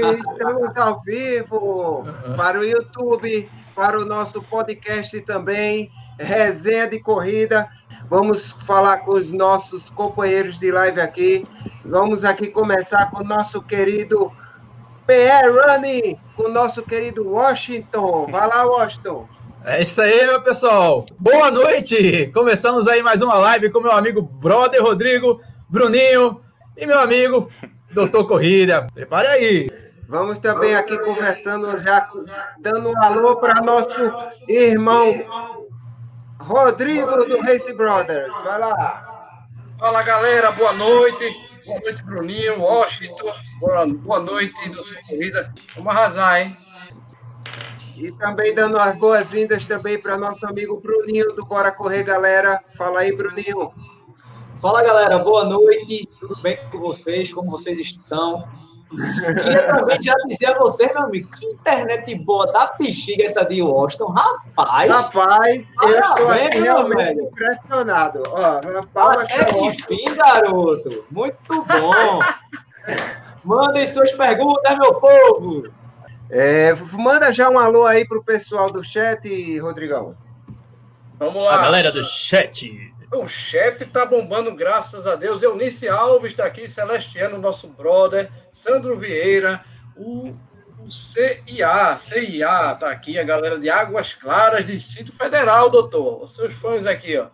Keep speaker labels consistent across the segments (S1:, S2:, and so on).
S1: Estamos ao vivo para o YouTube, para o nosso podcast também, Resenha de Corrida. Vamos falar com os nossos companheiros de live aqui. Vamos aqui começar com o nosso querido PR Running, com o nosso querido Washington. Vai lá, Washington.
S2: É isso aí, meu pessoal. Boa noite! Começamos aí mais uma live com meu amigo brother Rodrigo, Bruninho e meu amigo Doutor Corrida. Prepare aí.
S1: Vamos também aqui conversando, já dando um alô para nosso irmão Rodrigo do Race Brothers. Vai lá.
S3: Fala galera, boa noite. Boa noite, Bruninho, Washington. Boa, boa noite, Doutor Corrida. Vamos arrasar, hein?
S1: E também dando as boas-vindas também para nosso amigo Bruninho do Bora Correr, galera. Fala aí, Bruninho.
S4: Fala, galera. Boa noite. Tudo bem com vocês? Como vocês estão? Queria também já dizer a você, meu amigo, que internet boa da bexiga essa de Washington. Rapaz!
S1: Rapaz, eu estou aqui realmente velho. impressionado. Ó,
S4: palma Até que fim, garoto. Muito bom. Mandem suas perguntas, meu povo.
S1: É, manda já um alô aí pro pessoal do chat, Rodrigão.
S2: Vamos lá. A galera do chat.
S3: O chat tá bombando, graças a Deus. Eunice Alves está aqui, Celestiano, nosso brother, Sandro Vieira, o, o CIA, CIA tá aqui, a galera de Águas Claras, Distrito Federal, doutor. Os seus fãs aqui, ó.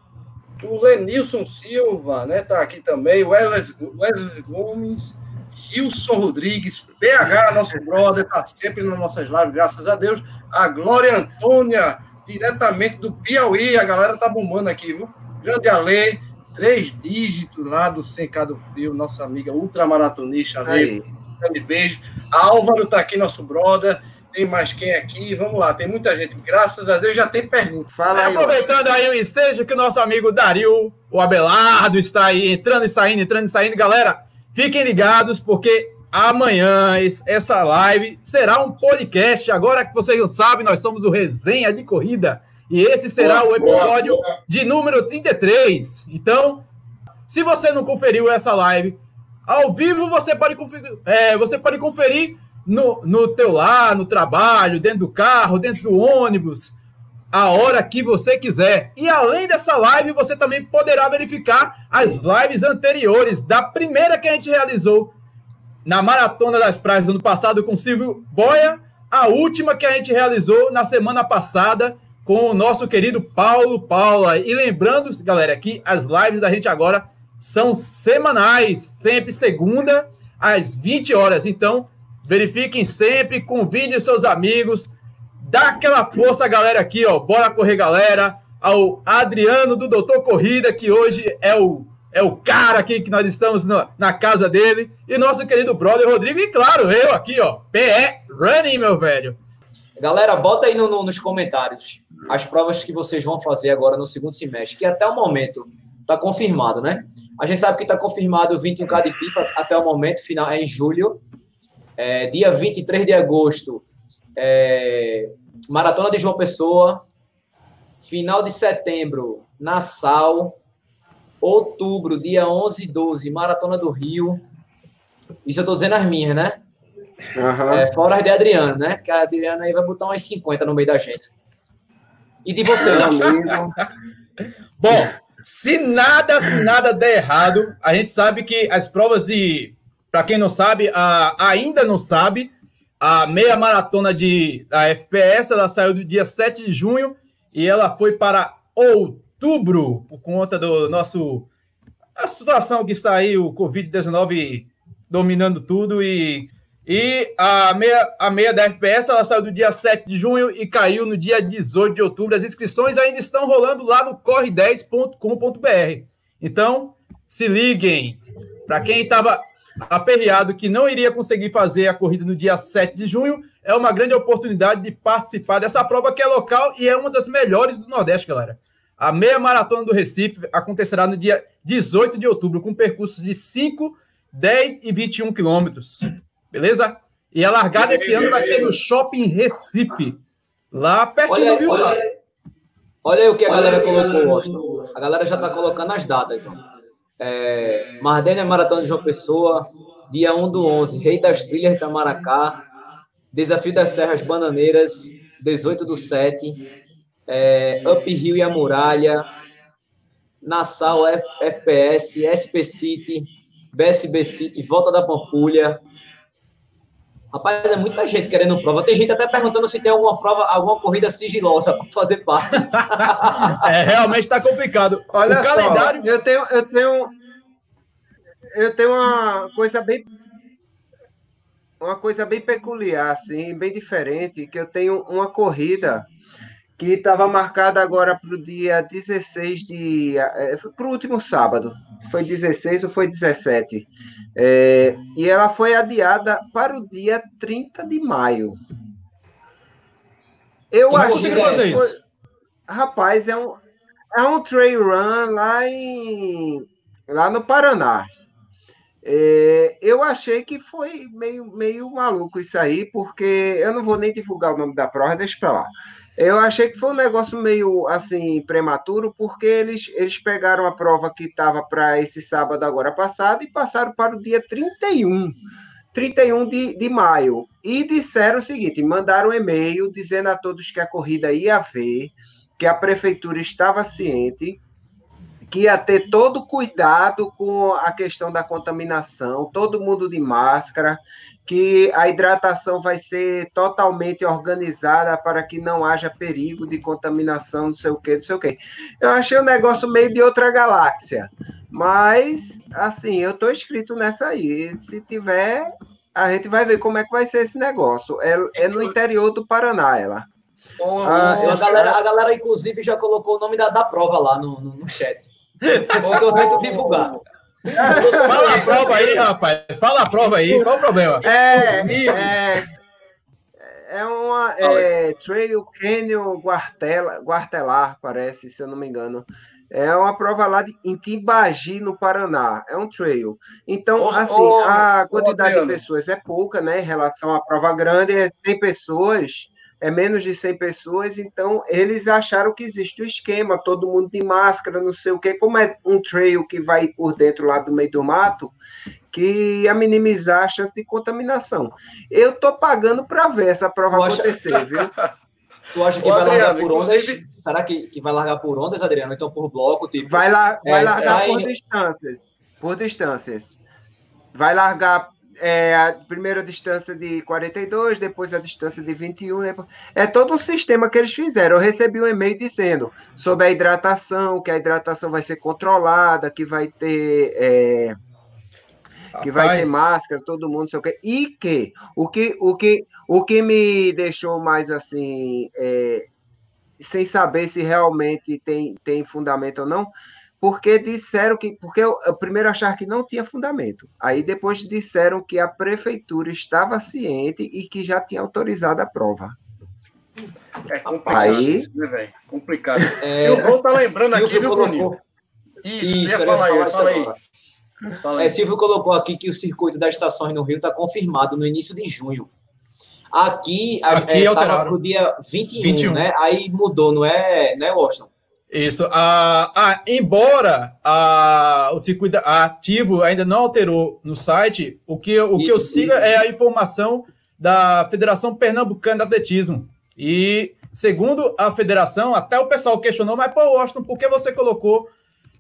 S3: O Lenilson Silva, né, tá aqui também, o Wesley Gomes, Gilson Rodrigues, PH, nosso brother, tá sempre nas nossas lives, graças a Deus. A Glória Antônia, diretamente do Piauí, a galera tá bombando aqui, viu? Grande Alê, três dígitos lá do Secado Frio, nossa amiga ultramaratonista Alê. Grande beijo. A Álvaro tá aqui, nosso brother. Tem mais quem aqui? Vamos lá, tem muita gente. Graças a Deus já tem pergunta.
S2: Fala aí, Aproveitando aí o ensejo que o nosso amigo Dario, o Abelardo, está aí entrando e saindo, entrando e saindo. Galera, fiquem ligados, porque amanhã essa live será um podcast. Agora que vocês não sabem, nós somos o Resenha de Corrida. E esse será o episódio de número 33. Então, se você não conferiu essa live ao vivo, você pode conferir, é, você pode conferir no, no teu lar, no trabalho, dentro do carro, dentro do ônibus, a hora que você quiser. E além dessa live, você também poderá verificar as lives anteriores da primeira que a gente realizou na Maratona das Praias do ano passado com Silvio Boia, a última que a gente realizou na semana passada com o nosso querido Paulo Paula. E lembrando, galera, que as lives da gente agora são semanais, sempre segunda às 20 horas. Então, verifiquem sempre, convide seus amigos, dá aquela força, galera, aqui, ó. Bora correr, galera. Ao Adriano do Doutor Corrida, que hoje é o é o cara aqui que nós estamos na, na casa dele. E nosso querido brother Rodrigo. E claro, eu aqui, ó. PE Running, meu velho.
S4: Galera, bota aí no, no, nos comentários as provas que vocês vão fazer agora no segundo semestre, que até o momento está confirmado, né? A gente sabe que está confirmado o 21K de pipa até o momento, final é em julho. É, dia 23 de agosto, é, Maratona de João Pessoa. Final de setembro, Nassau. Outubro, dia 11 e 12, Maratona do Rio. Isso eu estou dizendo as minhas, né? Uhum. É, fora as de Adriano, né? Que a Adriana aí vai botar umas 50 no meio da gente. E de você?
S2: Bom, se nada, se nada der errado, a gente sabe que as provas de. Para quem não sabe, a, ainda não sabe, a meia maratona de a FPS ela saiu do dia 7 de junho e ela foi para outubro, por conta do nosso. A situação que está aí, o Covid-19 dominando tudo e e a meia, a meia da FPS ela saiu do dia 7 de junho e caiu no dia 18 de outubro. As inscrições ainda estão rolando lá no corre10.com.br. Então, se liguem. Para quem estava aperreado que não iria conseguir fazer a corrida no dia 7 de junho, é uma grande oportunidade de participar dessa prova que é local e é uma das melhores do Nordeste, galera. A meia maratona do Recife acontecerá no dia 18 de outubro, com percursos de 5, 10 e 21 quilômetros. Beleza? E a largada esse ano vai ser no Shopping Recife, lá pertinho do Rio.
S4: Olha, olha aí o que a galera colocou, Washington. A galera já está colocando as datas. Ó. É, Mardênia Maratona de João Pessoa, dia 1 do 11, Rei das Trilhas Itamaracá, Desafio das Serras Bananeiras, 18 do 7, é, Up Rio e a Muralha, Nassau F, FPS, SP City, BSB City, Volta da Pampulha. Rapaz, é muita gente querendo prova. Tem gente até perguntando se tem alguma prova, alguma corrida sigilosa para fazer parte.
S2: é, realmente está complicado.
S1: Olha o calendário. Só, eu tenho, eu tenho, eu tenho uma coisa bem uma coisa bem peculiar, assim, bem diferente, que eu tenho uma corrida que estava marcada agora para o dia 16 de. É, para o último sábado. Foi 16 ou foi 17? É, e ela foi adiada para o dia 30 de maio. Eu
S2: Como acho que. Fazer isso?
S1: Rapaz, é um, é um trail run lá em. lá no Paraná. É, eu achei que foi meio, meio maluco isso aí, porque eu não vou nem divulgar o nome da prova, deixa para lá. Eu achei que foi um negócio meio assim prematuro, porque eles, eles pegaram a prova que estava para esse sábado agora passado e passaram para o dia 31, 31 de, de maio. E disseram o seguinte: mandaram um e-mail dizendo a todos que a corrida ia haver, que a prefeitura estava ciente que ia ter todo cuidado com a questão da contaminação, todo mundo de máscara, que a hidratação vai ser totalmente organizada para que não haja perigo de contaminação, não sei o que, não sei o que. Eu achei o negócio meio de outra galáxia, mas, assim, eu estou inscrito nessa aí. Se tiver, a gente vai ver como é que vai ser esse negócio. É, é no interior do Paraná, ela.
S4: Oh, ah, a, galera, a galera, inclusive, já colocou o nome da, da prova lá no, no, no chat. Só divulgar.
S2: Fala a prova aí, rapaz. Fala a prova aí. Qual o problema?
S1: É, é, é uma é, Trail Canyon Guartela, Guartelar, parece, se eu não me engano. É uma prova lá de, em Timbagi, no Paraná. É um trail. Então, assim, a quantidade de pessoas é pouca, né? Em relação à prova grande, é 100 pessoas é menos de 100 pessoas, então eles acharam que existe o esquema, todo mundo de máscara, não sei o quê, como é um trail que vai por dentro lá do meio do mato, que ia minimizar a chance de contaminação. Eu tô pagando para ver essa prova tu acontecer, acha... viu?
S4: Tu acha que Ô, vai Adriano, largar por ondas? Inclusive... Será que, que vai largar por ondas, Adriano? Então por bloco, tipo...
S1: Vai, lá, vai é, largar sai... por distâncias, por distâncias. Vai largar é, a primeira distância de 42, depois a distância de 21. Depois... É todo um sistema que eles fizeram. Eu recebi um e-mail dizendo sobre a hidratação, que a hidratação vai ser controlada, que vai ter. É, que vai ter máscara, todo mundo, sei o quê. E que o que, o que, o que me deixou mais assim, é, sem saber se realmente tem, tem fundamento ou não, porque disseram que. Porque eu, eu primeiro achar que não tinha fundamento. Aí depois disseram que a prefeitura estava ciente e que já tinha autorizado a prova.
S3: É complicado, aí, isso, né, velho? Complicado. É, Silvio tá lembrando aqui, viu, Bruninho?
S4: Isso, isso ia falar, aí, fala aí. Fala aí. É, Silvio colocou aqui que o circuito das estações no Rio está confirmado no início de junho. Aqui, aqui é, para o dia 21, 21, né? Aí mudou, não é, não é Washington?
S2: Isso. Ah, ah, embora ah, o circuito ativo ainda não alterou no site, o que, o que eu sigo é a informação da Federação Pernambucana de Atletismo. E, segundo a federação, até o pessoal questionou, mas, pô, Washington, por que você colocou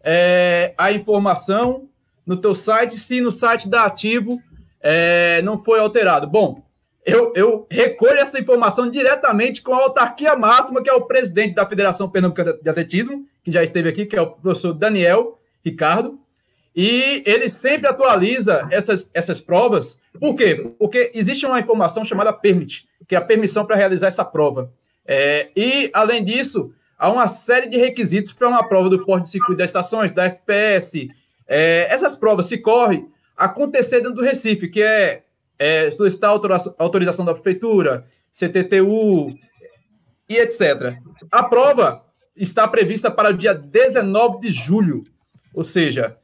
S2: é, a informação no teu site se no site da Ativo é, não foi alterado? Bom, eu, eu recolho essa informação diretamente com a autarquia máxima, que é o presidente da Federação Pernambucana de Atletismo, que já esteve aqui, que é o professor Daniel Ricardo. E ele sempre atualiza essas, essas provas. Por quê? Porque existe uma informação chamada permit, que é a permissão para realizar essa prova. É, e, além disso, há uma série de requisitos para uma prova do porte de circuito das estações, da FPS. É, essas provas se correm acontecer dentro do Recife, que é é, solicitar autorização da prefeitura, CTTU e etc. A prova está prevista para o dia 19 de julho, ou seja,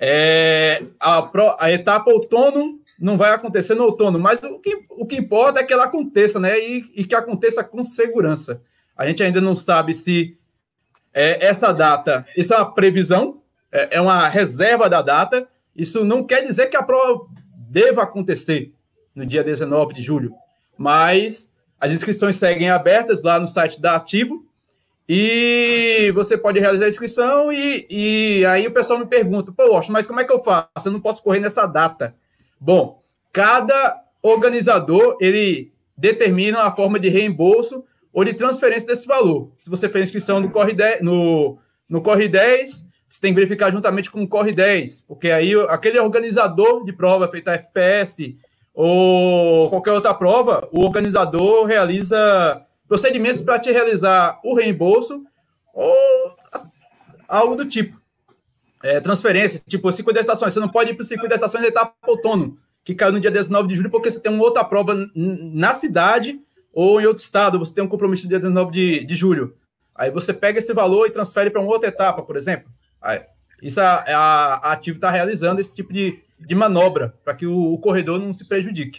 S2: é, a, pro, a, etapa outono não vai acontecer no outono, mas o que, o que importa é que ela aconteça, né? E, e que aconteça com segurança. A gente ainda não sabe se é, essa data, isso é uma previsão, é, é uma reserva da data. Isso não quer dizer que a prova deva acontecer no dia 19 de julho, mas as inscrições seguem abertas lá no site da Ativo e você pode realizar a inscrição e, e aí o pessoal me pergunta, pô, Washington, mas como é que eu faço? Eu não posso correr nessa data. Bom, cada organizador, ele determina a forma de reembolso ou de transferência desse valor. Se você fez inscrição no Corre 10, no, no Corre 10 você tem que verificar juntamente com o Corre 10, porque aí aquele organizador de prova feita FPS ou qualquer outra prova, o organizador realiza procedimentos para te realizar o reembolso ou algo do tipo. É, transferência, tipo, circuito de estações. Você não pode ir para o circuito de estações etapa outono, que caiu no dia 19 de julho, porque você tem uma outra prova na cidade ou em outro estado, você tem um compromisso no dia 19 de, de julho. Aí você pega esse valor e transfere para uma outra etapa, por exemplo. Aí, isso a, a, a Ativo está realizando esse tipo de, de manobra para que o, o corredor não se prejudique.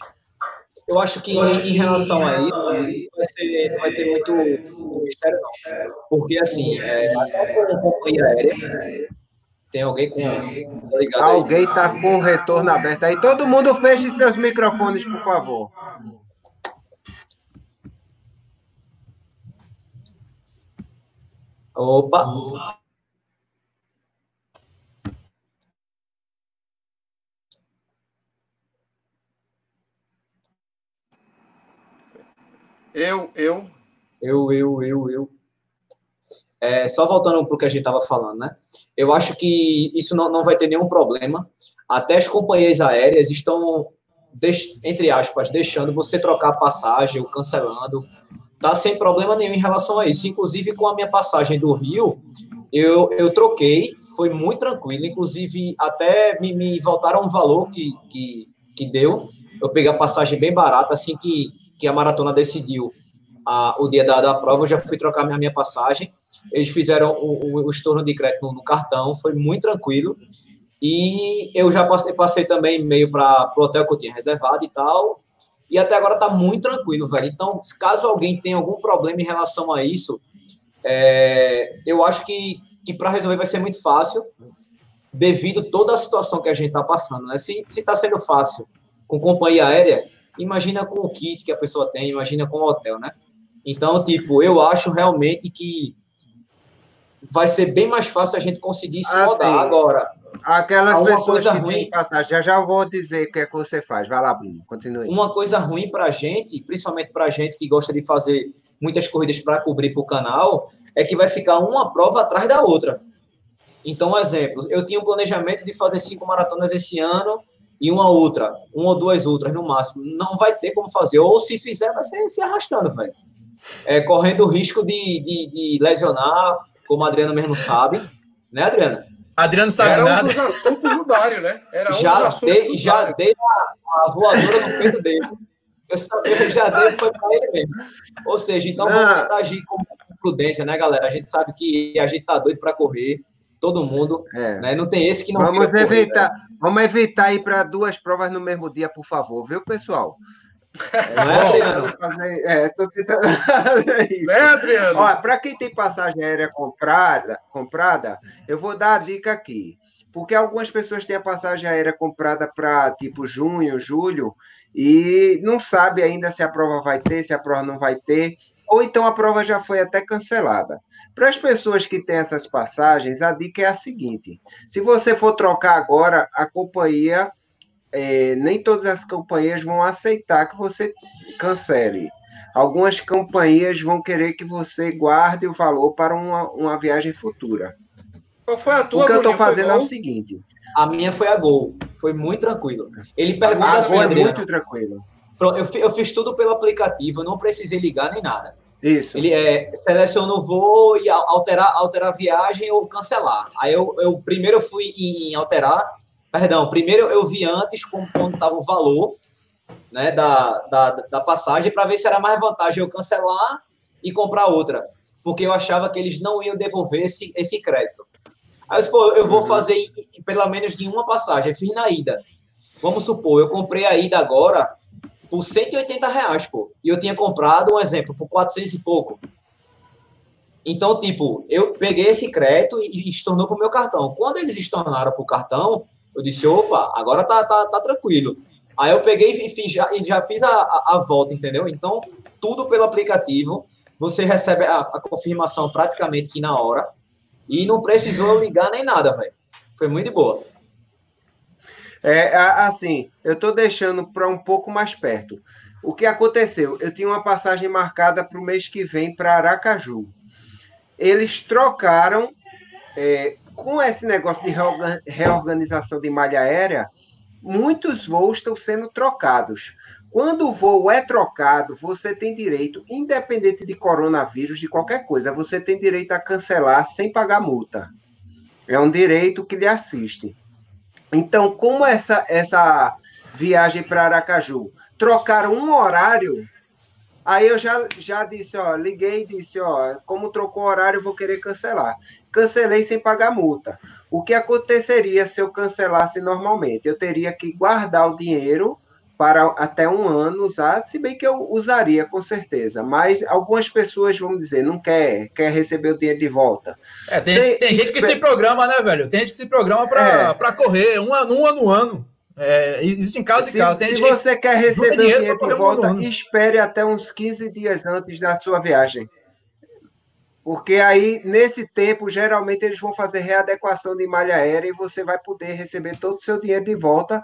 S4: Eu acho que em relação a isso, vai, ser, vai ter muito, mistério, não. Porque, assim, é, até com companhia aérea, tem alguém com.
S1: Tá alguém está com o retorno aberto aí. Todo mundo feche seus microfones, por favor.
S4: Opa!
S3: Eu, eu.
S4: Eu, eu, eu, eu. É, só voltando para o que a gente estava falando, né? Eu acho que isso não, não vai ter nenhum problema. Até as companhias aéreas estão, entre aspas, deixando você trocar passagem ou cancelando. Tá sem problema nenhum em relação a isso. Inclusive, com a minha passagem do Rio, eu, eu troquei, foi muito tranquilo. Inclusive, até me, me voltaram um valor que, que, que deu. Eu peguei a passagem bem barata, assim que que a maratona decidiu a, o dia da, da prova, eu já fui trocar minha, minha passagem. Eles fizeram o, o, o estorno de crédito no, no, cartão, foi muito tranquilo. E eu já passei, passei também e-mail para o hotel que eu tinha reservado e tal. E até agora tá muito tranquilo, velho. Então, caso alguém tenha algum problema em relação a isso, é, eu acho que, que para resolver vai ser muito fácil, devido toda a situação que a gente está passando. Né? Se está sendo fácil com companhia aérea, imagina com o kit que a pessoa tem, imagina com o hotel, né? Então, tipo, eu acho realmente que vai ser bem mais fácil a gente conseguir se ah, rodar agora.
S1: Aquelas pessoas que ruim, têm passagem, já já vou dizer o que é que você faz. Vai lá, Bruno, continue.
S4: Uma coisa ruim para a gente, principalmente para a gente que gosta de fazer muitas corridas para cobrir para o canal, é que vai ficar uma prova atrás da outra. Então, exemplo, eu tinha um planejamento de fazer cinco maratonas esse ano, e uma outra, uma ou duas outras no máximo, não vai ter como fazer. Ou se fizer, vai ser se arrastando, velho. É, correndo o risco de, de, de, lesionar, como a Adriana mesmo sabe. Né, Adriana?
S2: Adriano sabe
S3: Era
S2: nada.
S3: um dos assuntos do Dário, né?
S4: Era um já dei, já dei a, a, voadora no peito dele. Eu sabia que já dei, foi para ele mesmo. Ou seja, então vamos ah. tentar agir com prudência, né, galera? A gente sabe que a gente tá doido para correr todo mundo, é. né? Não tem esse que não
S1: Vamos evitar, correr, né? vamos evitar ir para duas provas no mesmo dia, por favor, viu, pessoal? Não é, Adriano? É, tô tentando isso. É, Adriano? Olha, para quem tem passagem aérea comprada, comprada, eu vou dar a dica aqui. Porque algumas pessoas têm a passagem aérea comprada para tipo junho, julho, e não sabe ainda se a prova vai ter, se a prova não vai ter, ou então a prova já foi até cancelada. Para as pessoas que têm essas passagens, a dica é a seguinte: se você for trocar agora, a companhia, é, nem todas as companhias vão aceitar que você cancele. Algumas companhias vão querer que você guarde o valor para uma, uma viagem futura.
S3: Qual foi a tua?
S1: O que eu estou fazendo é o seguinte.
S4: A minha foi a Gol. Foi muito tranquilo. Ele pergunta a assim,
S1: é muito tranquilo.
S4: Eu, eu fiz tudo pelo aplicativo, eu não precisei ligar nem nada.
S1: Isso.
S4: Ele é, seleciona o voo e alterar, alterar a viagem ou cancelar. Aí eu, eu primeiro eu fui em alterar, perdão, primeiro eu vi antes como, quando estava o valor né, da, da, da passagem para ver se era mais vantagem eu cancelar e comprar outra. Porque eu achava que eles não iam devolver esse, esse crédito. Aí eu disse, pô, eu vou uhum. fazer pelo menos em uma passagem, fiz na ida. Vamos supor, eu comprei a ida agora, por 180 reais, pô. E eu tinha comprado, um exemplo, por 400 e pouco. Então, tipo, eu peguei esse crédito e, estornou para o meu cartão. Quando eles estornaram para o cartão, eu disse, opa, agora tá, tá, tá tranquilo. Aí eu peguei e, fiz, já, já fiz a, a, a, volta, entendeu? Então, tudo pelo aplicativo. Você recebe a, a confirmação praticamente que na hora. E não precisou ligar nem nada, velho. Foi muito boa.
S1: É, assim, eu estou deixando para um pouco mais perto. O que aconteceu? Eu tinha uma passagem marcada para o mês que vem para Aracaju. Eles trocaram, é, com esse negócio de reorganização de malha aérea, muitos voos estão sendo trocados. Quando o voo é trocado, você tem direito, independente de coronavírus, de qualquer coisa, você tem direito a cancelar sem pagar multa. É um direito que lhe assiste. Então, como essa, essa viagem para Aracaju trocaram um horário, aí eu já, já disse, ó, liguei e disse, ó, como trocou horário, vou querer cancelar. Cancelei sem pagar multa. O que aconteceria se eu cancelasse normalmente? Eu teria que guardar o dinheiro para até um ano usar, se bem que eu usaria com certeza, mas algumas pessoas vão dizer, não quer, quer receber o dinheiro de volta.
S2: É, tem, tem gente que se programa, né, velho? Tem gente que se programa para é. correr um ano, um ano, um ano. É, existe em casos
S1: e
S2: casos.
S1: Tem se você que quer receber dinheiro, dinheiro de volta, um espere até uns 15 dias antes da sua viagem. Porque aí, nesse tempo, geralmente eles vão fazer readequação de malha aérea e você vai poder receber todo o seu dinheiro de volta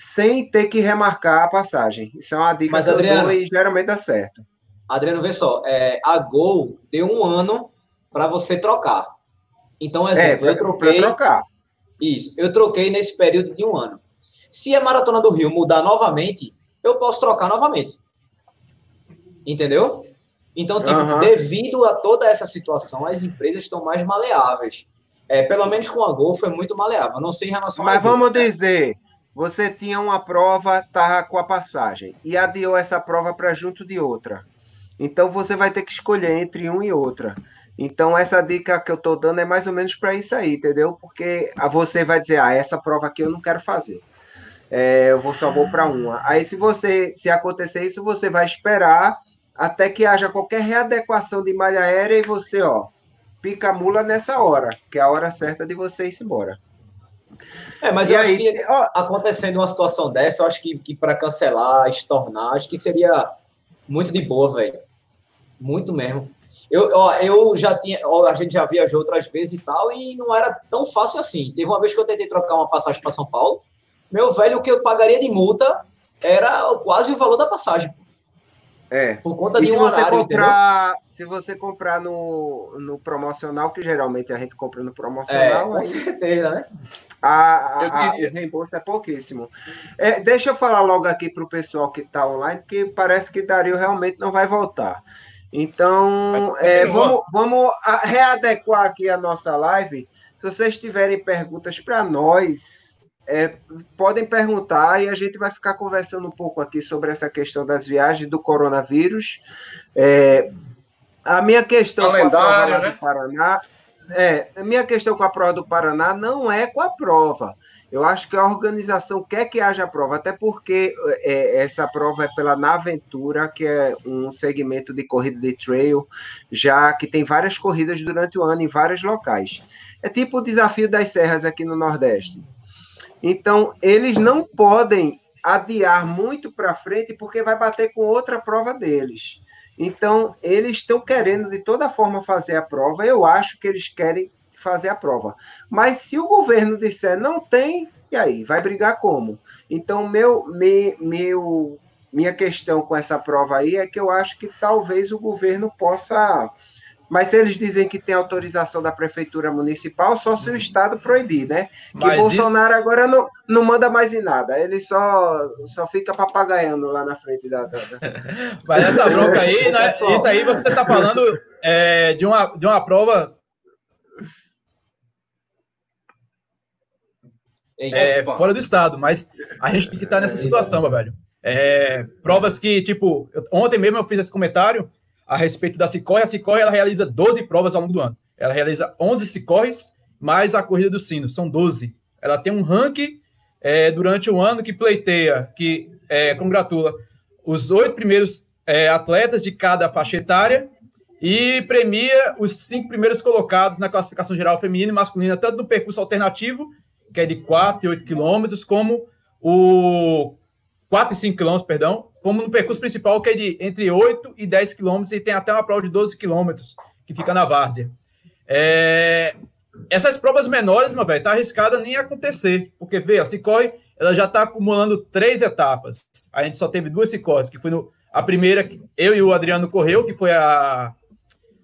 S1: sem ter que remarcar a passagem. Isso é uma dica
S4: Mas, que Adriano,
S1: e geralmente dá certo.
S4: Adriano, vê só, é, a Gol deu um ano para você trocar. Então, é, exemplo, é, pra, eu troquei. trocar. Isso, eu troquei nesse período de um ano. Se a Maratona do Rio mudar novamente, eu posso trocar novamente. Entendeu? Então, tipo, uhum. devido a toda essa situação, as empresas estão mais maleáveis. É, pelo menos com a Gol foi muito maleável. Não sei em relação
S1: Mas vamos outras, dizer, né? Você tinha uma prova, tá com a passagem, e adiou essa prova para junto de outra. Então você vai ter que escolher entre um e outra. Então essa dica que eu estou dando é mais ou menos para isso aí, entendeu? Porque você vai dizer, ah, essa prova aqui eu não quero fazer. É, eu vou só vou para uma. Aí se você, se acontecer isso, você vai esperar até que haja qualquer readequação de malha aérea e você, ó, pica a mula nessa hora, que é a hora certa de você ir embora.
S4: É, mas e eu aí, acho que ó, acontecendo uma situação dessa, eu acho que, que para cancelar, estornar, acho que seria muito de boa, velho. Muito mesmo. Eu, ó, eu já tinha, ó, a gente já viajou outras vezes e tal, e não era tão fácil assim. Teve uma vez que eu tentei trocar uma passagem para São Paulo, meu velho, o que eu pagaria de multa era quase o valor da passagem.
S1: É.
S4: Por conta e de um horário,
S1: comprar, Se você comprar no, no promocional, que geralmente a gente compra no promocional. É,
S4: com aí, certeza, né?
S1: A, a, o reembolso é pouquíssimo. É, deixa eu falar logo aqui para o pessoal que está online, que parece que Dario realmente não vai voltar. Então, é, vamos, vamos readequar aqui a nossa live. Se vocês tiverem perguntas para nós, é, podem perguntar e a gente vai ficar conversando um pouco aqui sobre essa questão das viagens do coronavírus. É, a minha questão
S3: com a prova né?
S1: do Paraná. É, a minha questão com a prova do Paraná não é com a prova. Eu acho que a organização quer que haja prova, até porque é, essa prova é pela Naventura, que é um segmento de corrida de trail, já que tem várias corridas durante o ano em vários locais. É tipo o desafio das serras aqui no Nordeste. Então, eles não podem adiar muito para frente, porque vai bater com outra prova deles. Então, eles estão querendo de toda forma fazer a prova. Eu acho que eles querem fazer a prova. Mas se o governo disser não tem, e aí? Vai brigar como? Então, meu, me, meu, minha questão com essa prova aí é que eu acho que talvez o governo possa mas se eles dizem que tem autorização da prefeitura municipal, só se o Estado proibir, né? Que Mas Bolsonaro isso... agora não, não manda mais em nada, ele só, só fica papagaiando lá na frente da. da...
S2: Mas essa bronca aí, né, isso aí você está falando é, de, uma, de uma prova. É, fora do estado, mas a gente tem que estar nessa situação, velho. É, provas que, tipo, ontem mesmo eu fiz esse comentário a respeito da Cicorre. A Cicorre ela realiza 12 provas ao longo do ano. Ela realiza 11 Cicorres mais a corrida do sino, são 12. Ela tem um ranking é, durante o ano que pleiteia, que é, congratula os oito primeiros é, atletas de cada faixa etária e premia os cinco primeiros colocados na classificação geral feminina e masculina, tanto no percurso alternativo, que é de 4 e 8 quilômetros, como o 4 e 5 quilômetros, perdão, como no percurso principal, que é de entre 8 e 10 quilômetros, e tem até uma prova de 12 quilômetros, que fica na várzea. É, essas provas menores, meu velho, tá arriscada nem acontecer, porque, vê, a Cicorre, ela já tá acumulando três etapas. A gente só teve duas Cicorres, que foi no, a primeira, eu e o Adriano correu, que foi a,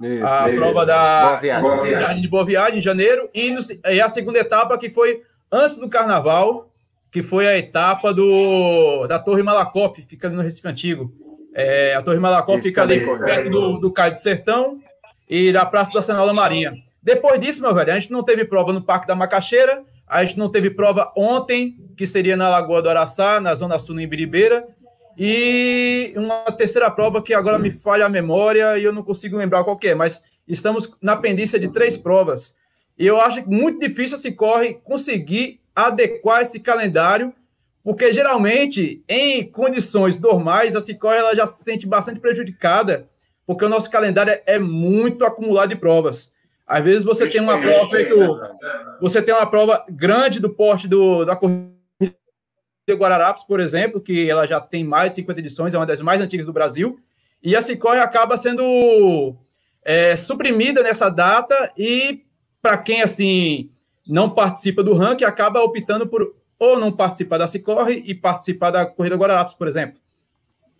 S2: isso, a isso. prova da Boa. Jardim de Boa Viagem, em janeiro, e, no, e a segunda etapa, que foi antes do Carnaval, que foi a etapa do, da Torre Malakoff, fica no Recife Antigo. É, a Torre Malakoff fica ali perto do, do Caio do Sertão e da Praça do Arsenal da Marinha. Depois disso, meu velho, a gente não teve prova no Parque da Macaxeira, a gente não teve prova ontem, que seria na Lagoa do Araçá, na Zona Sul, em Biribeira, e uma terceira prova que agora me falha a memória e eu não consigo lembrar qual é, mas estamos na pendência de três provas. E eu acho muito difícil se corre conseguir adequar esse calendário, porque geralmente, em condições normais, a Cicorre ela já se sente bastante prejudicada, porque o nosso calendário é muito acumulado de provas. Às vezes você tem uma prova feito, você tem uma prova grande do porte do, da corrida de Guararapes, por exemplo, que ela já tem mais de 50 edições, é uma das mais antigas do Brasil, e a Cicorre acaba sendo é, suprimida nessa data e para quem assim não participa do ranking, acaba optando por ou não participar da Cicorre e participar da Corrida Guararapes, por exemplo.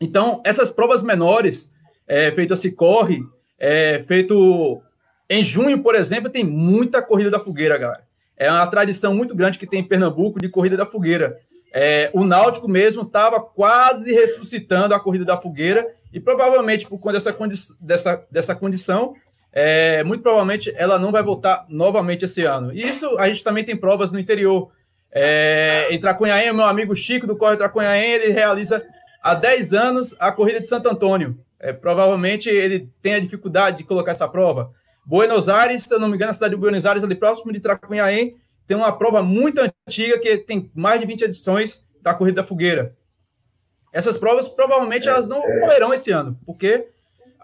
S2: Então, essas provas menores, é, feito a Cicorre, é, feito em junho, por exemplo, tem muita Corrida da Fogueira, galera. É uma tradição muito grande que tem em Pernambuco de Corrida da Fogueira. É, o Náutico mesmo estava quase ressuscitando a Corrida da Fogueira e provavelmente por conta dessa, condi dessa, dessa condição, é, muito provavelmente ela não vai voltar novamente esse ano. E isso a gente também tem provas no interior. É, em Tracunhaém, meu amigo Chico do Corre Tracunhaém, ele realiza há 10 anos a corrida de Santo Antônio. É, provavelmente ele tem a dificuldade de colocar essa prova. Buenos Aires, se eu não me engano, a cidade de Buenos Aires, ali próximo de Tracunhaém, tem uma prova muito antiga que tem mais de 20 edições da Corrida da Fogueira. Essas provas provavelmente elas não ocorrerão esse ano, porque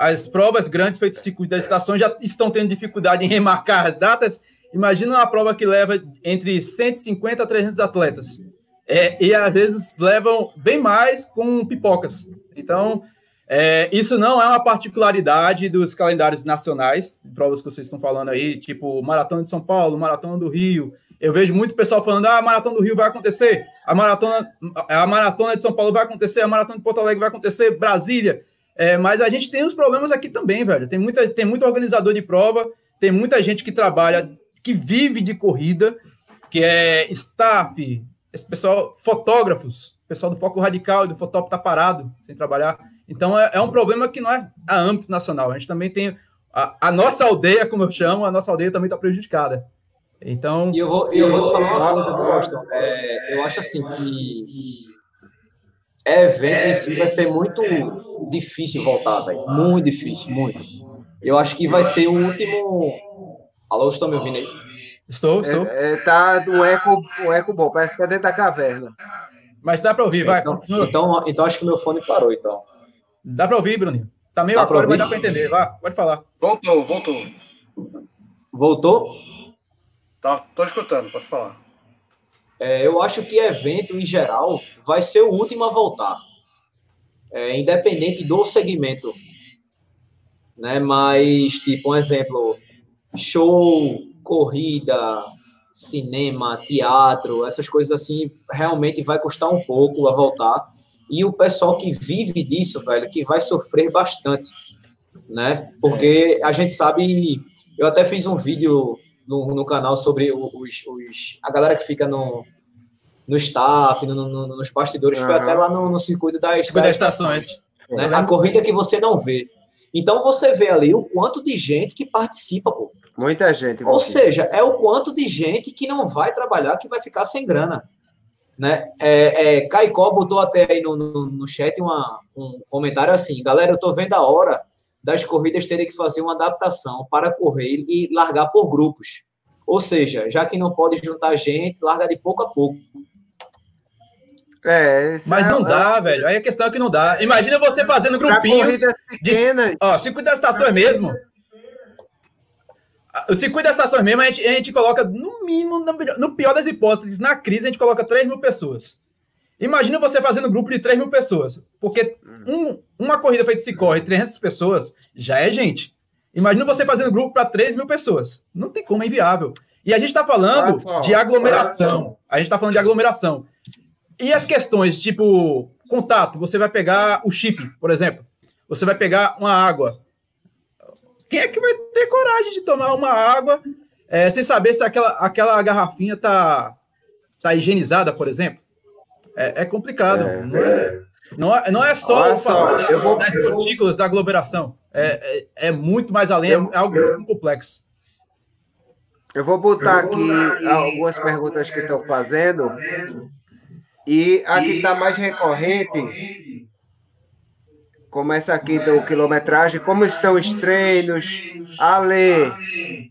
S2: as provas grandes feitas no circuito das estações já estão tendo dificuldade em remarcar datas. Imagina uma prova que leva entre 150 a 300 atletas. É, e às vezes levam bem mais com pipocas. Então, é, isso não é uma particularidade dos calendários nacionais, provas que vocês estão falando aí, tipo Maratona de São Paulo, Maratona do Rio. Eu vejo muito pessoal falando: ah, a Maratona do Rio vai acontecer, a Maratona, a Maratona de São Paulo vai acontecer, a Maratona de Porto Alegre vai acontecer, Brasília. É, mas a gente tem os problemas aqui também, velho. Tem, muita, tem muito organizador de prova, tem muita gente que trabalha, que vive de corrida, que é staff, esse pessoal, fotógrafos, o pessoal do Foco Radical e do Fotop tá parado, sem trabalhar. Então é, é, um problema que não é a âmbito nacional. A gente também tem. A, a nossa aldeia, como eu chamo, a nossa aldeia também está prejudicada. Então.
S4: E eu vou, eu vou te falar uma coisa, Boston. É, eu acho assim que evento em si vai ser muito difícil voltar, velho. Muito difícil, muito. Eu acho que vai ser o último. Alô, estão me ouvindo aí?
S2: Estou, estou.
S1: É, é, tá um eco, um eco bom, parece que é dentro da caverna.
S2: Mas dá para ouvir, vai.
S4: Então, então, então, acho que meu fone parou, então.
S2: Dá para ouvir, Bruninho. Tá meio agora, mas dá para entender. Vai, pode falar.
S3: Voltou, voltou.
S4: Voltou?
S3: Tá, tô escutando, pode falar.
S4: É, eu acho que evento, em geral, vai ser o último a voltar. É, independente do segmento. Né? Mas, tipo, um exemplo, show, corrida, cinema, teatro, essas coisas assim, realmente vai custar um pouco a voltar. E o pessoal que vive disso, velho, que vai sofrer bastante, né? Porque a gente sabe, eu até fiz um vídeo no, no canal sobre os, os, a galera que fica no, no staff, no, no, nos bastidores, uhum. foi até lá no, no circuito das,
S2: das estações.
S4: Né? A corrida que você não vê. Então você vê ali o quanto de gente que participa, pô.
S1: Muita gente.
S4: Ou seja, é o quanto de gente que não vai trabalhar, que vai ficar sem grana. Né? É, é, Caicó botou até aí no, no, no chat uma, um comentário assim: galera, eu tô vendo a hora das corridas terem que fazer uma adaptação para correr e largar por grupos. Ou seja, já que não pode juntar gente, larga de pouco a pouco.
S2: É, mas é, não é, dá, é... velho. Aí a questão é que não dá. Imagina você fazendo grupinhos. Pequenas. De, ó, circuito das estações mesmo. O circuito das estações mesmo, a gente, a gente coloca, no mínimo, no pior das hipóteses, na crise, a gente coloca 3 mil pessoas. Imagina você fazendo um grupo de 3 mil pessoas. Porque um, uma corrida feita se corre 300 pessoas, já é gente. Imagina você fazendo grupo para 3 mil pessoas. Não tem como, é inviável. E a gente está falando de aglomeração. A gente está falando de aglomeração. E as questões, tipo, contato, você vai pegar o chip, por exemplo. Você vai pegar uma água. Quem é que vai ter coragem de tomar uma água é, sem saber se aquela, aquela garrafinha tá, tá higienizada, por exemplo? É, é complicado. É, não, é, não, é, não é só, só das, vou, das partículas da aglomeração. É, é, é, muito mais além, eu, é algo muito complexo.
S1: Eu vou botar aqui algumas perguntas que estão fazendo. E a que está mais recorrente, começa aqui do quilometragem, como estão os treinos? Ale,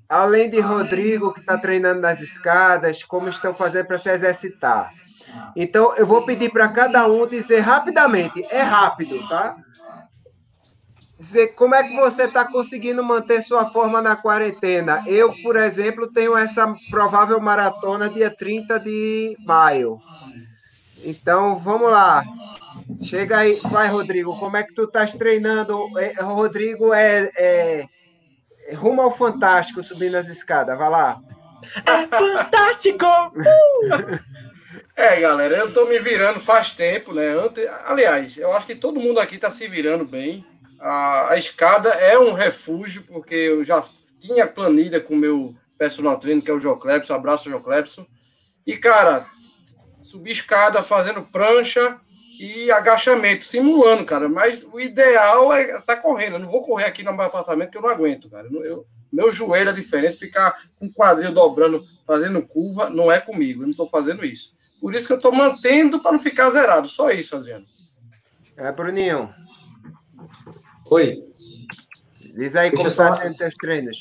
S1: além de Rodrigo, que está treinando nas escadas, como estão fazendo para se exercitar? Então, eu vou pedir para cada um dizer rapidamente, é rápido, tá? Dizer como é que você está conseguindo manter sua forma na quarentena. Eu, por exemplo, tenho essa provável maratona dia 30 de maio. Então, vamos lá. Chega aí, vai, Rodrigo. Como é que tu estás treinando? É, Rodrigo é, é, é, rumo ao fantástico subindo as escadas. Vai lá.
S2: É fantástico! Uh!
S3: É, galera, eu tô me virando faz tempo, né? aliás, eu acho que todo mundo aqui tá se virando bem. A, a escada é um refúgio, porque eu já tinha planilha com o meu personal trainer, que é o João Clepson. Abraço, João Clepson. E, cara, subir escada fazendo prancha e agachamento, simulando, cara. Mas o ideal é tá correndo. Eu não vou correr aqui no meu apartamento que eu não aguento, cara. Eu, meu joelho é diferente, ficar com o quadril dobrando, fazendo curva, não é comigo. Eu não estou fazendo isso. Por isso que eu estou mantendo para não ficar zerado. Só isso, Adriano.
S1: É, Bruninho.
S4: Oi.
S1: Diz aí Deixa como está só... teus treinos.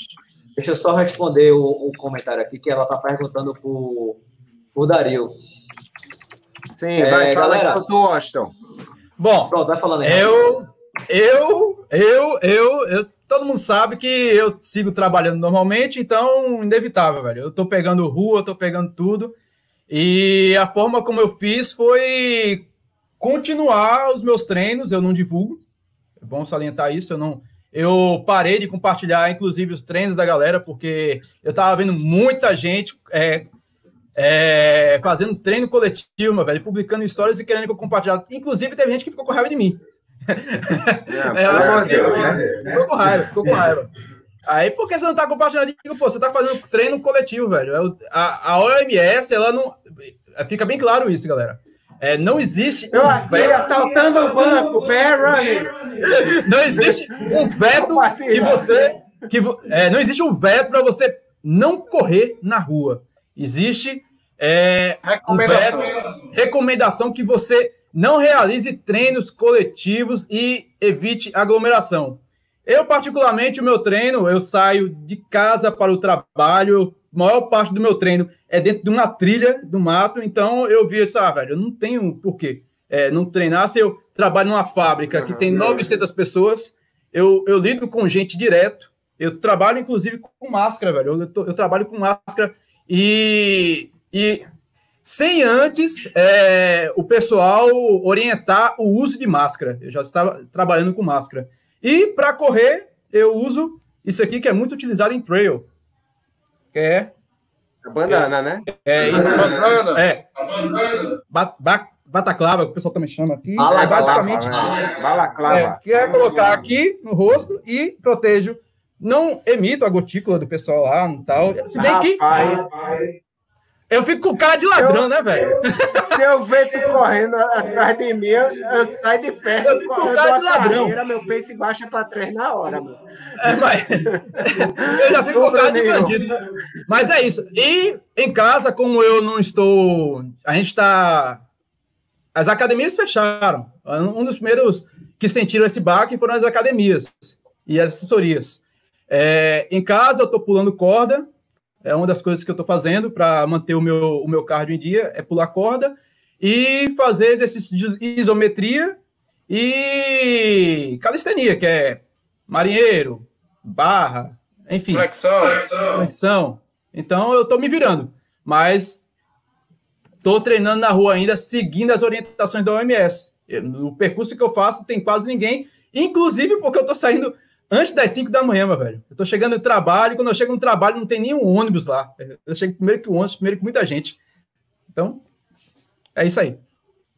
S4: Deixa eu só responder o, o comentário aqui que ela está perguntando para o Dario.
S1: Sim, é, vai, galera. Fala Austin.
S2: Bom, Pronto, vai falando aí. Eu, eu, eu, eu, eu, todo mundo sabe que eu sigo trabalhando normalmente, então, inevitável, velho. Eu tô pegando rua, tô pegando tudo. E a forma como eu fiz foi continuar os meus treinos, eu não divulgo. É bom salientar isso, eu não. Eu parei de compartilhar, inclusive, os treinos da galera, porque eu tava vendo muita gente é, é, fazendo treino coletivo, meu velho, publicando histórias e querendo que eu compartilhasse. Inclusive, teve gente que ficou com raiva de mim. É, é, ficou com raiva, ficou com raiva. Aí, por que você não tá compartilhando? Pô, você tá fazendo treino coletivo, velho. É a, a OMS, ela não. Fica bem claro isso, galera. É, não existe.
S1: Eu um veto... assaltando o banco, bear running.
S2: Não existe um veto que você. Que, é, não existe um veto para você não correr na rua. Existe é, recomendação. Um veto, recomendação que você não realize treinos coletivos e evite aglomeração. Eu, particularmente, o meu treino, eu saio de casa para o trabalho, a maior parte do meu treino é dentro de uma trilha do mato, então eu vi isso, ah, velho, eu não tenho porquê é, não treinar se eu trabalho numa fábrica que tem 900 pessoas, eu, eu lido com gente direto, eu trabalho, inclusive, com máscara, velho, eu, eu, eu trabalho com máscara e, e sem antes é, o pessoal orientar o uso de máscara. Eu já estava trabalhando com máscara. E para correr, eu uso isso aqui que é muito utilizado em trail. Que é.
S1: Banana, é, né?
S2: É, banana. É. Ba, ba, bataclava, que o pessoal também chama aqui. Balaclava, é basicamente.
S1: Né? Balaclava.
S2: É, que é colocar aqui no rosto e protejo. Não emito a gotícula do pessoal lá e tal. Se bem que. Rapaz. Eu fico com cara de ladrão, eu, né, velho?
S1: Se eu ver tu correndo atrás de mim, eu, eu saio de perto. Eu fico com cara de ladrão. Carreira, meu pace baixa para trás na hora, mano.
S2: É, mas... eu já fico com cara de bandido. Né? Mas é isso. E em casa, como eu não estou. A gente está. As academias fecharam. Um dos primeiros que sentiram esse baque foram as academias e as assessorias. É, em casa, eu estou pulando corda é uma das coisas que eu estou fazendo para manter o meu, o meu cardio em dia, é pular corda e fazer exercício de isometria e calistenia, que é marinheiro, barra, enfim.
S3: Flexão.
S2: Flexão. Então eu estou me virando. Mas tô treinando na rua ainda, seguindo as orientações da OMS. No percurso que eu faço, tem quase ninguém, inclusive porque eu tô saindo antes das 5 da manhã, meu velho. Eu tô chegando no trabalho, quando eu chego no trabalho, não tem nenhum ônibus lá. Eu chego primeiro que o ônibus, primeiro que muita gente. Então, é isso aí.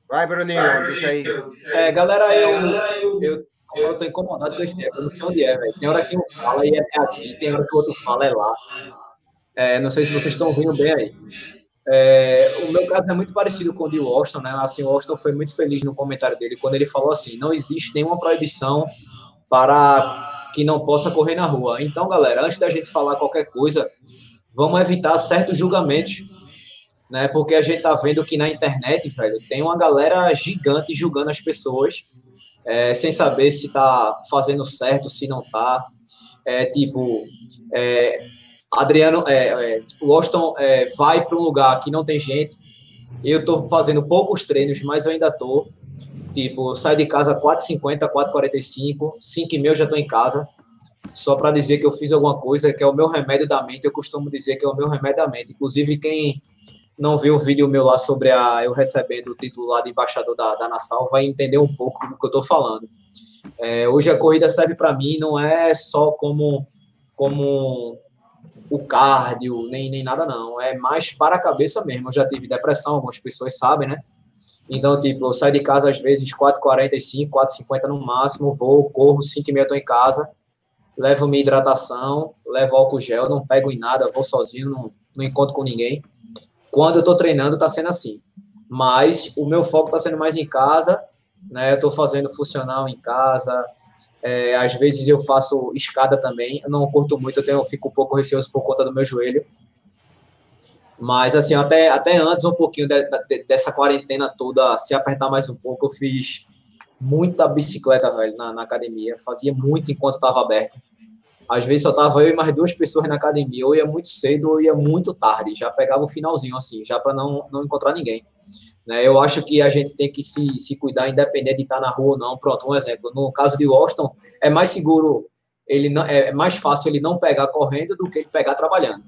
S1: Vai, Bruninho, deixa aí.
S4: É, galera, eu, eu, eu tô incomodado com esse tempo. Não sei onde é, velho. Tem hora que um fala e é aqui, tem hora que o outro fala é lá. É, não sei se vocês estão ouvindo bem aí. É, o meu caso é muito parecido com o de Washington, né? Assim, o Washington foi muito feliz no comentário dele quando ele falou assim: não existe nenhuma proibição para que não possa correr na rua. Então, galera, antes da gente falar qualquer coisa, vamos evitar certos julgamentos, né? Porque a gente tá vendo que na internet, velho, tem uma galera gigante julgando as pessoas, é, sem saber se tá fazendo certo, se não tá. É tipo, é, Adriano, é, é, Washington é, vai para um lugar que não tem gente. Eu estou fazendo poucos treinos, mas eu ainda estou. Tipo, saio de casa 4h50, 4h45, 5h30 eu já estou em casa. Só para dizer que eu fiz alguma coisa, que é o meu remédio da mente. Eu costumo dizer que é o meu remédio da mente. Inclusive, quem não viu o vídeo meu lá sobre a, eu recebendo o título lá de embaixador da, da Nassau vai entender um pouco do que eu estou falando. É, hoje a corrida serve para mim, não é só como, como o cardio, nem, nem nada não. É mais para a cabeça mesmo. Eu já tive depressão, algumas pessoas sabem, né? Então, tipo, eu saio de casa às vezes 4h45, 4h50 no máximo, vou, corro, 5h30 estou em casa, levo minha hidratação, levo álcool gel, não pego em nada, vou sozinho, não, não encontro com ninguém. Quando eu estou treinando, está sendo assim. Mas o meu foco está sendo mais em casa, né? Eu estou fazendo funcional em casa, é, às vezes eu faço escada também. Eu não curto muito, eu, tenho, eu fico um pouco receoso por conta do meu joelho. Mas, assim, até, até antes, um pouquinho de, de, dessa quarentena toda, se apertar mais um pouco, eu fiz muita bicicleta, velho, na, na academia. Fazia muito enquanto estava aberto. Às vezes só tava eu e mais duas pessoas na academia. Ou ia muito cedo ou ia muito tarde. Já pegava o finalzinho, assim, já para não, não encontrar ninguém. Né? Eu acho que a gente tem que se, se cuidar, independente de estar na rua ou não. Pronto, um exemplo. No caso de Washington, é mais seguro, ele não, é mais fácil ele não pegar correndo do que ele pegar trabalhando,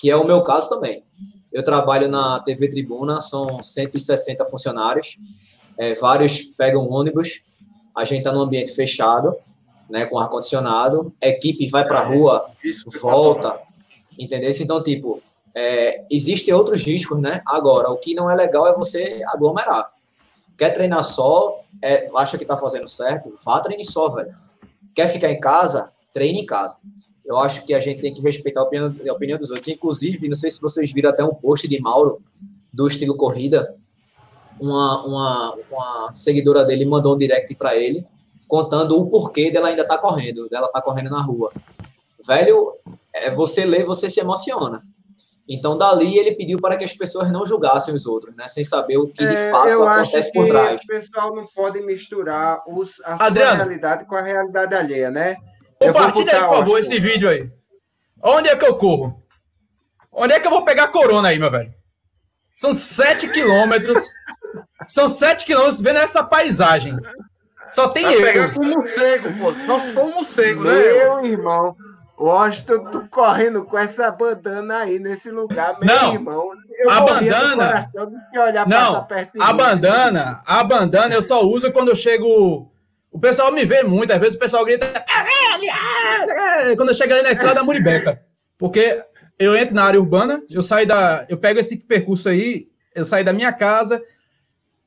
S4: que é o meu caso também. Eu trabalho na TV Tribuna, são 160 funcionários, é, vários pegam ônibus, a gente está num ambiente fechado, né, com ar-condicionado, a equipe vai para a rua, volta, entendeu? Então, tipo, é, existem outros riscos, né? Agora, o que não é legal é você aglomerar. Quer treinar só, é, acha que tá fazendo certo, vá treinar só, velho. Quer ficar em casa, treine em casa. Eu acho que a gente tem que respeitar a opinião, a opinião dos outros. Inclusive, não sei se vocês viram até um post de Mauro, do estilo corrida. Uma, uma, uma seguidora dele mandou um direct para ele, contando o porquê dela ainda tá correndo, dela tá correndo na rua. Velho, é, você lê, você se emociona. Então, dali, ele pediu para que as pessoas não julgassem os outros, né? Sem saber o que de é, fato acontece por trás.
S1: O pessoal não pode misturar os, a Adriano, sua realidade com a realidade alheia, né?
S2: Compartilha aí, por favor, esse vídeo aí. Onde é que eu corro? Onde é que eu vou pegar corona aí, meu velho? São sete quilômetros. São sete quilômetros vendo essa paisagem. Só tem Vai eu.
S3: pegar com morcego, pô. Nós somos morcego,
S1: né? Meu irmão. Washington, tu correndo com essa bandana aí nesse lugar, meu
S2: não,
S1: irmão.
S2: Eu a bandana. não, a bandana, a bandana eu só uso quando eu chego. O pessoal me vê muito, às vezes o pessoal grita. Quando eu chego ali na estrada da Muribeca. Porque eu entro na área urbana, eu saio da. Eu pego esse percurso aí, eu saio da minha casa,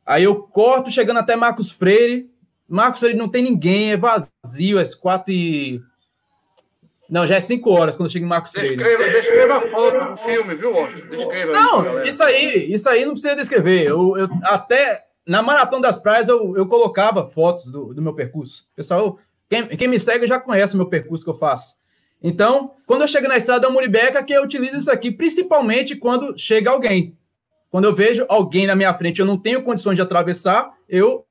S2: aí eu corto chegando até Marcos Freire. Marcos Freire não tem ninguém, é vazio, às quatro e não, já é 5 horas quando chega em Marcos
S3: Freire. Descreva, descreva a foto do filme, viu, Washington? Descreva
S2: Não, aí, isso aí, isso aí não precisa descrever. Eu, eu, até na Maratona das Praias eu, eu colocava fotos do, do meu percurso. Pessoal, quem, quem me segue já conhece o meu percurso que eu faço. Então, quando eu chego na estrada da Muribeca, que eu utilizo isso aqui, principalmente quando chega alguém. Quando eu vejo alguém na minha frente, eu não tenho condições de atravessar, eu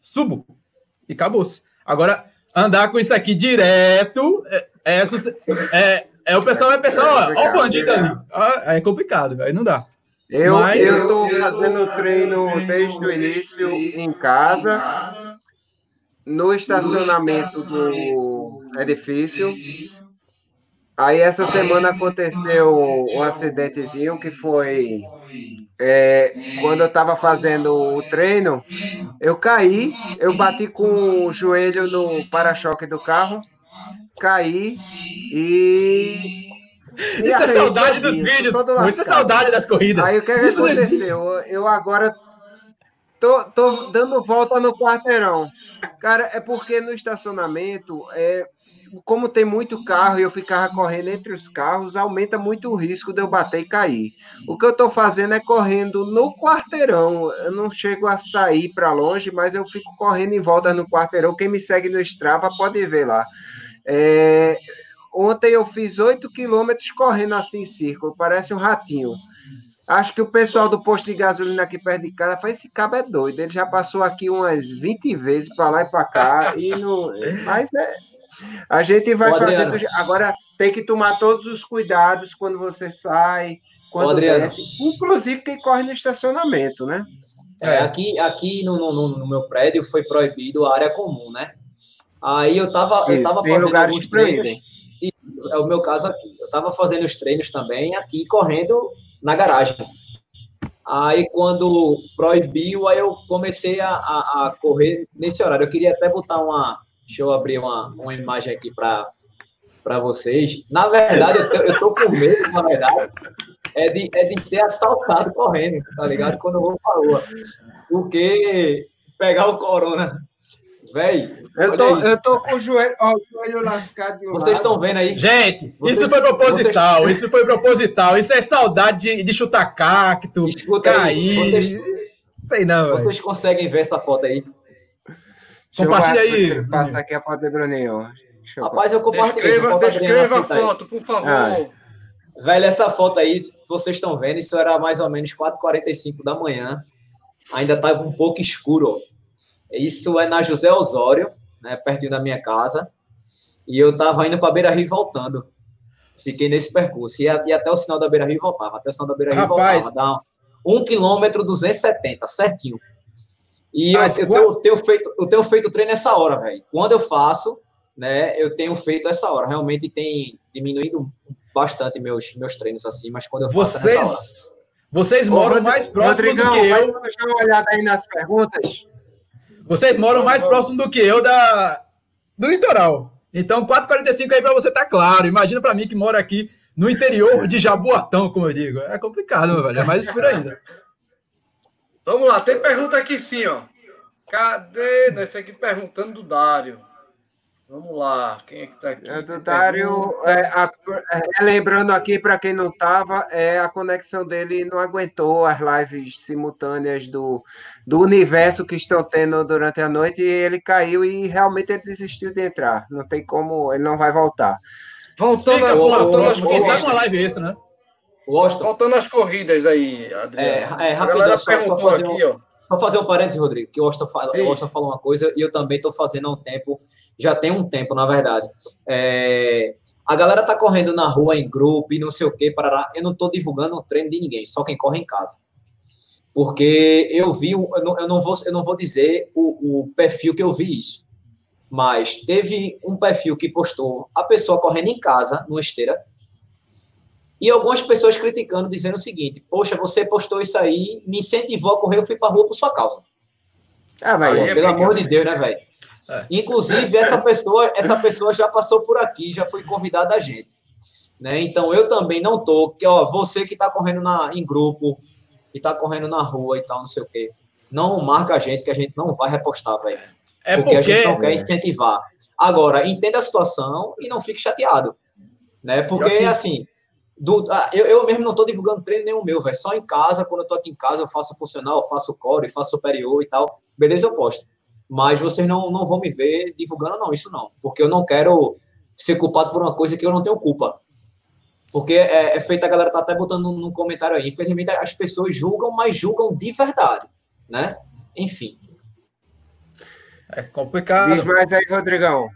S2: subo. E acabou-se. Agora, andar com isso aqui direto, é, é, é, é o pessoal vai pensar, ó, ó o bandido ali. Ah, é complicado, aí não dá.
S1: Eu Mas... estou fazendo treino desde o início em casa, no estacionamento do edifício. Aí essa semana aconteceu um acidentezinho que foi é, quando eu estava fazendo o treino, eu caí, eu bati com o joelho no para-choque do carro, caí e.
S2: Isso é saudade dos vídeos. Isso é saudade das corridas.
S1: Aí o que, é que aconteceu? Eu agora tô, tô dando volta no quarteirão. Cara, é porque no estacionamento é, como tem muito carro e eu ficava correndo entre os carros, aumenta muito o risco de eu bater e cair. O que eu estou fazendo é correndo no quarteirão. Eu não chego a sair para longe, mas eu fico correndo em volta no quarteirão. Quem me segue no Strava pode ver lá. É... Ontem eu fiz 8 quilômetros correndo assim em círculo, parece um ratinho. Acho que o pessoal do posto de gasolina aqui perto de casa faz esse cabo é doido. Ele já passou aqui umas 20 vezes para lá e para cá. e não... Mas é, a gente vai fazer. Agora tem que tomar todos os cuidados quando você sai, quando desce, inclusive quem corre no estacionamento, né?
S4: É, aqui, aqui no, no, no, meu prédio foi proibido a área comum, né? Aí eu tava, Isso, eu tava fazendo alguns treinos. É o meu caso aqui. Eu tava fazendo os treinos também aqui, correndo na garagem. Aí quando proibiu, aí eu comecei a, a, a correr nesse horário. Eu queria até botar uma, Deixa eu abrir uma, uma imagem aqui para vocês. Na verdade, eu tô, com medo, na verdade, é de, é de ser assaltado correndo, tá ligado? Quando eu vou pra rua. Porque pegar o corona. Véi,
S1: eu tô, eu tô com o joelho, ó, o joelho lascado.
S4: Vocês estão vendo aí?
S2: Gente, vocês, isso foi proposital, vocês... isso foi proposital. Isso é saudade de, de chutar cacto, Escuta cair. Aí, vocês...
S4: Sei não, Vocês conseguem ver essa foto aí?
S2: Compartilha aí.
S1: Passa aqui a foto do Bruninho.
S4: Rapaz, eu compartilhei.
S3: Descreva, descreva a foto, por favor. Ah.
S4: Velho, essa foto aí, vocês estão vendo, isso era mais ou menos 4h45 da manhã. Ainda está um pouco escuro. Isso é na José Osório, né, pertinho da minha casa. E eu estava indo para Beira Rio e voltando. Fiquei nesse percurso. E, e até o sinal da Beira Rio voltava. Até o sinal da Beira Rio Rapaz. voltava. Dá um, um quilômetro 270, certinho. E eu, eu, tenho, tenho, feito, eu tenho feito treino nessa hora, velho. Quando eu faço, né, eu tenho feito essa hora. Realmente tem diminuído bastante meus, meus treinos assim, mas quando eu faço
S2: vocês, nessa hora. Vocês moram Ô, mais próximo do que eu.
S1: Deixa uma olhada aí nas perguntas.
S2: Vocês moram mais próximo do que eu da, do litoral. Então, 4h45 aí para você tá claro. Imagina para mim que mora aqui no interior de Jaboatão, como eu digo. É complicado, meu velho. É mais escuro ainda.
S3: Vamos lá, tem pergunta aqui sim, ó. Cadê? Esse aqui perguntando do Dário. Vamos lá, quem é que está aqui?
S1: É do Dário, é, a, é, lembrando aqui para quem não estava, é, a conexão dele não aguentou as lives simultâneas do, do universo que estão tendo durante a noite e ele caiu e realmente ele desistiu de entrar. Não tem como, ele não vai voltar.
S2: Voltando, Fica, voltando, voltando, uma live extra, né?
S3: Gosto. Faltando as corridas aí,
S4: Adriano. É, é rapidão, só, só, fazer aqui, um, só fazer um parênteses, Rodrigo, que o Austin, fala, o Austin falou uma coisa e eu também estou fazendo há um tempo, já tem um tempo, na verdade. É, a galera tá correndo na rua em grupo e não sei o que, parará. Eu não estou divulgando o treino de ninguém, só quem corre em casa. Porque eu vi, eu não, eu não, vou, eu não vou dizer o, o perfil que eu vi isso, mas teve um perfil que postou a pessoa correndo em casa, numa esteira, e algumas pessoas criticando, dizendo o seguinte: Poxa, você postou isso aí, me incentivou a correr, eu fui para rua por sua causa. Ah, vai, é pelo amor de Deus, né, velho? É. Inclusive, essa pessoa, essa pessoa já passou por aqui, já foi convidada a gente. Né? Então, eu também não tô, que ó, você que está correndo na, em grupo, e está correndo na rua e tal, não sei o quê, não marca a gente, que a gente não vai repostar, velho. É porque, porque a gente não quer incentivar. Agora, entenda a situação e não fique chateado. Né? Porque, assim, do, ah, eu, eu mesmo não estou divulgando treino nenhum meu, velho. Só em casa, quando eu estou aqui em casa, eu faço funcional, eu faço core, faço superior e tal. Beleza, eu posto. Mas vocês não, não vão me ver divulgando, não, isso não. Porque eu não quero ser culpado por uma coisa que eu não tenho culpa. Porque é, é feito, a galera tá até botando no comentário aí. Infelizmente, as pessoas julgam, mas julgam de verdade, né? Enfim.
S2: É complicado.
S1: Diz mais aí, Rodrigão.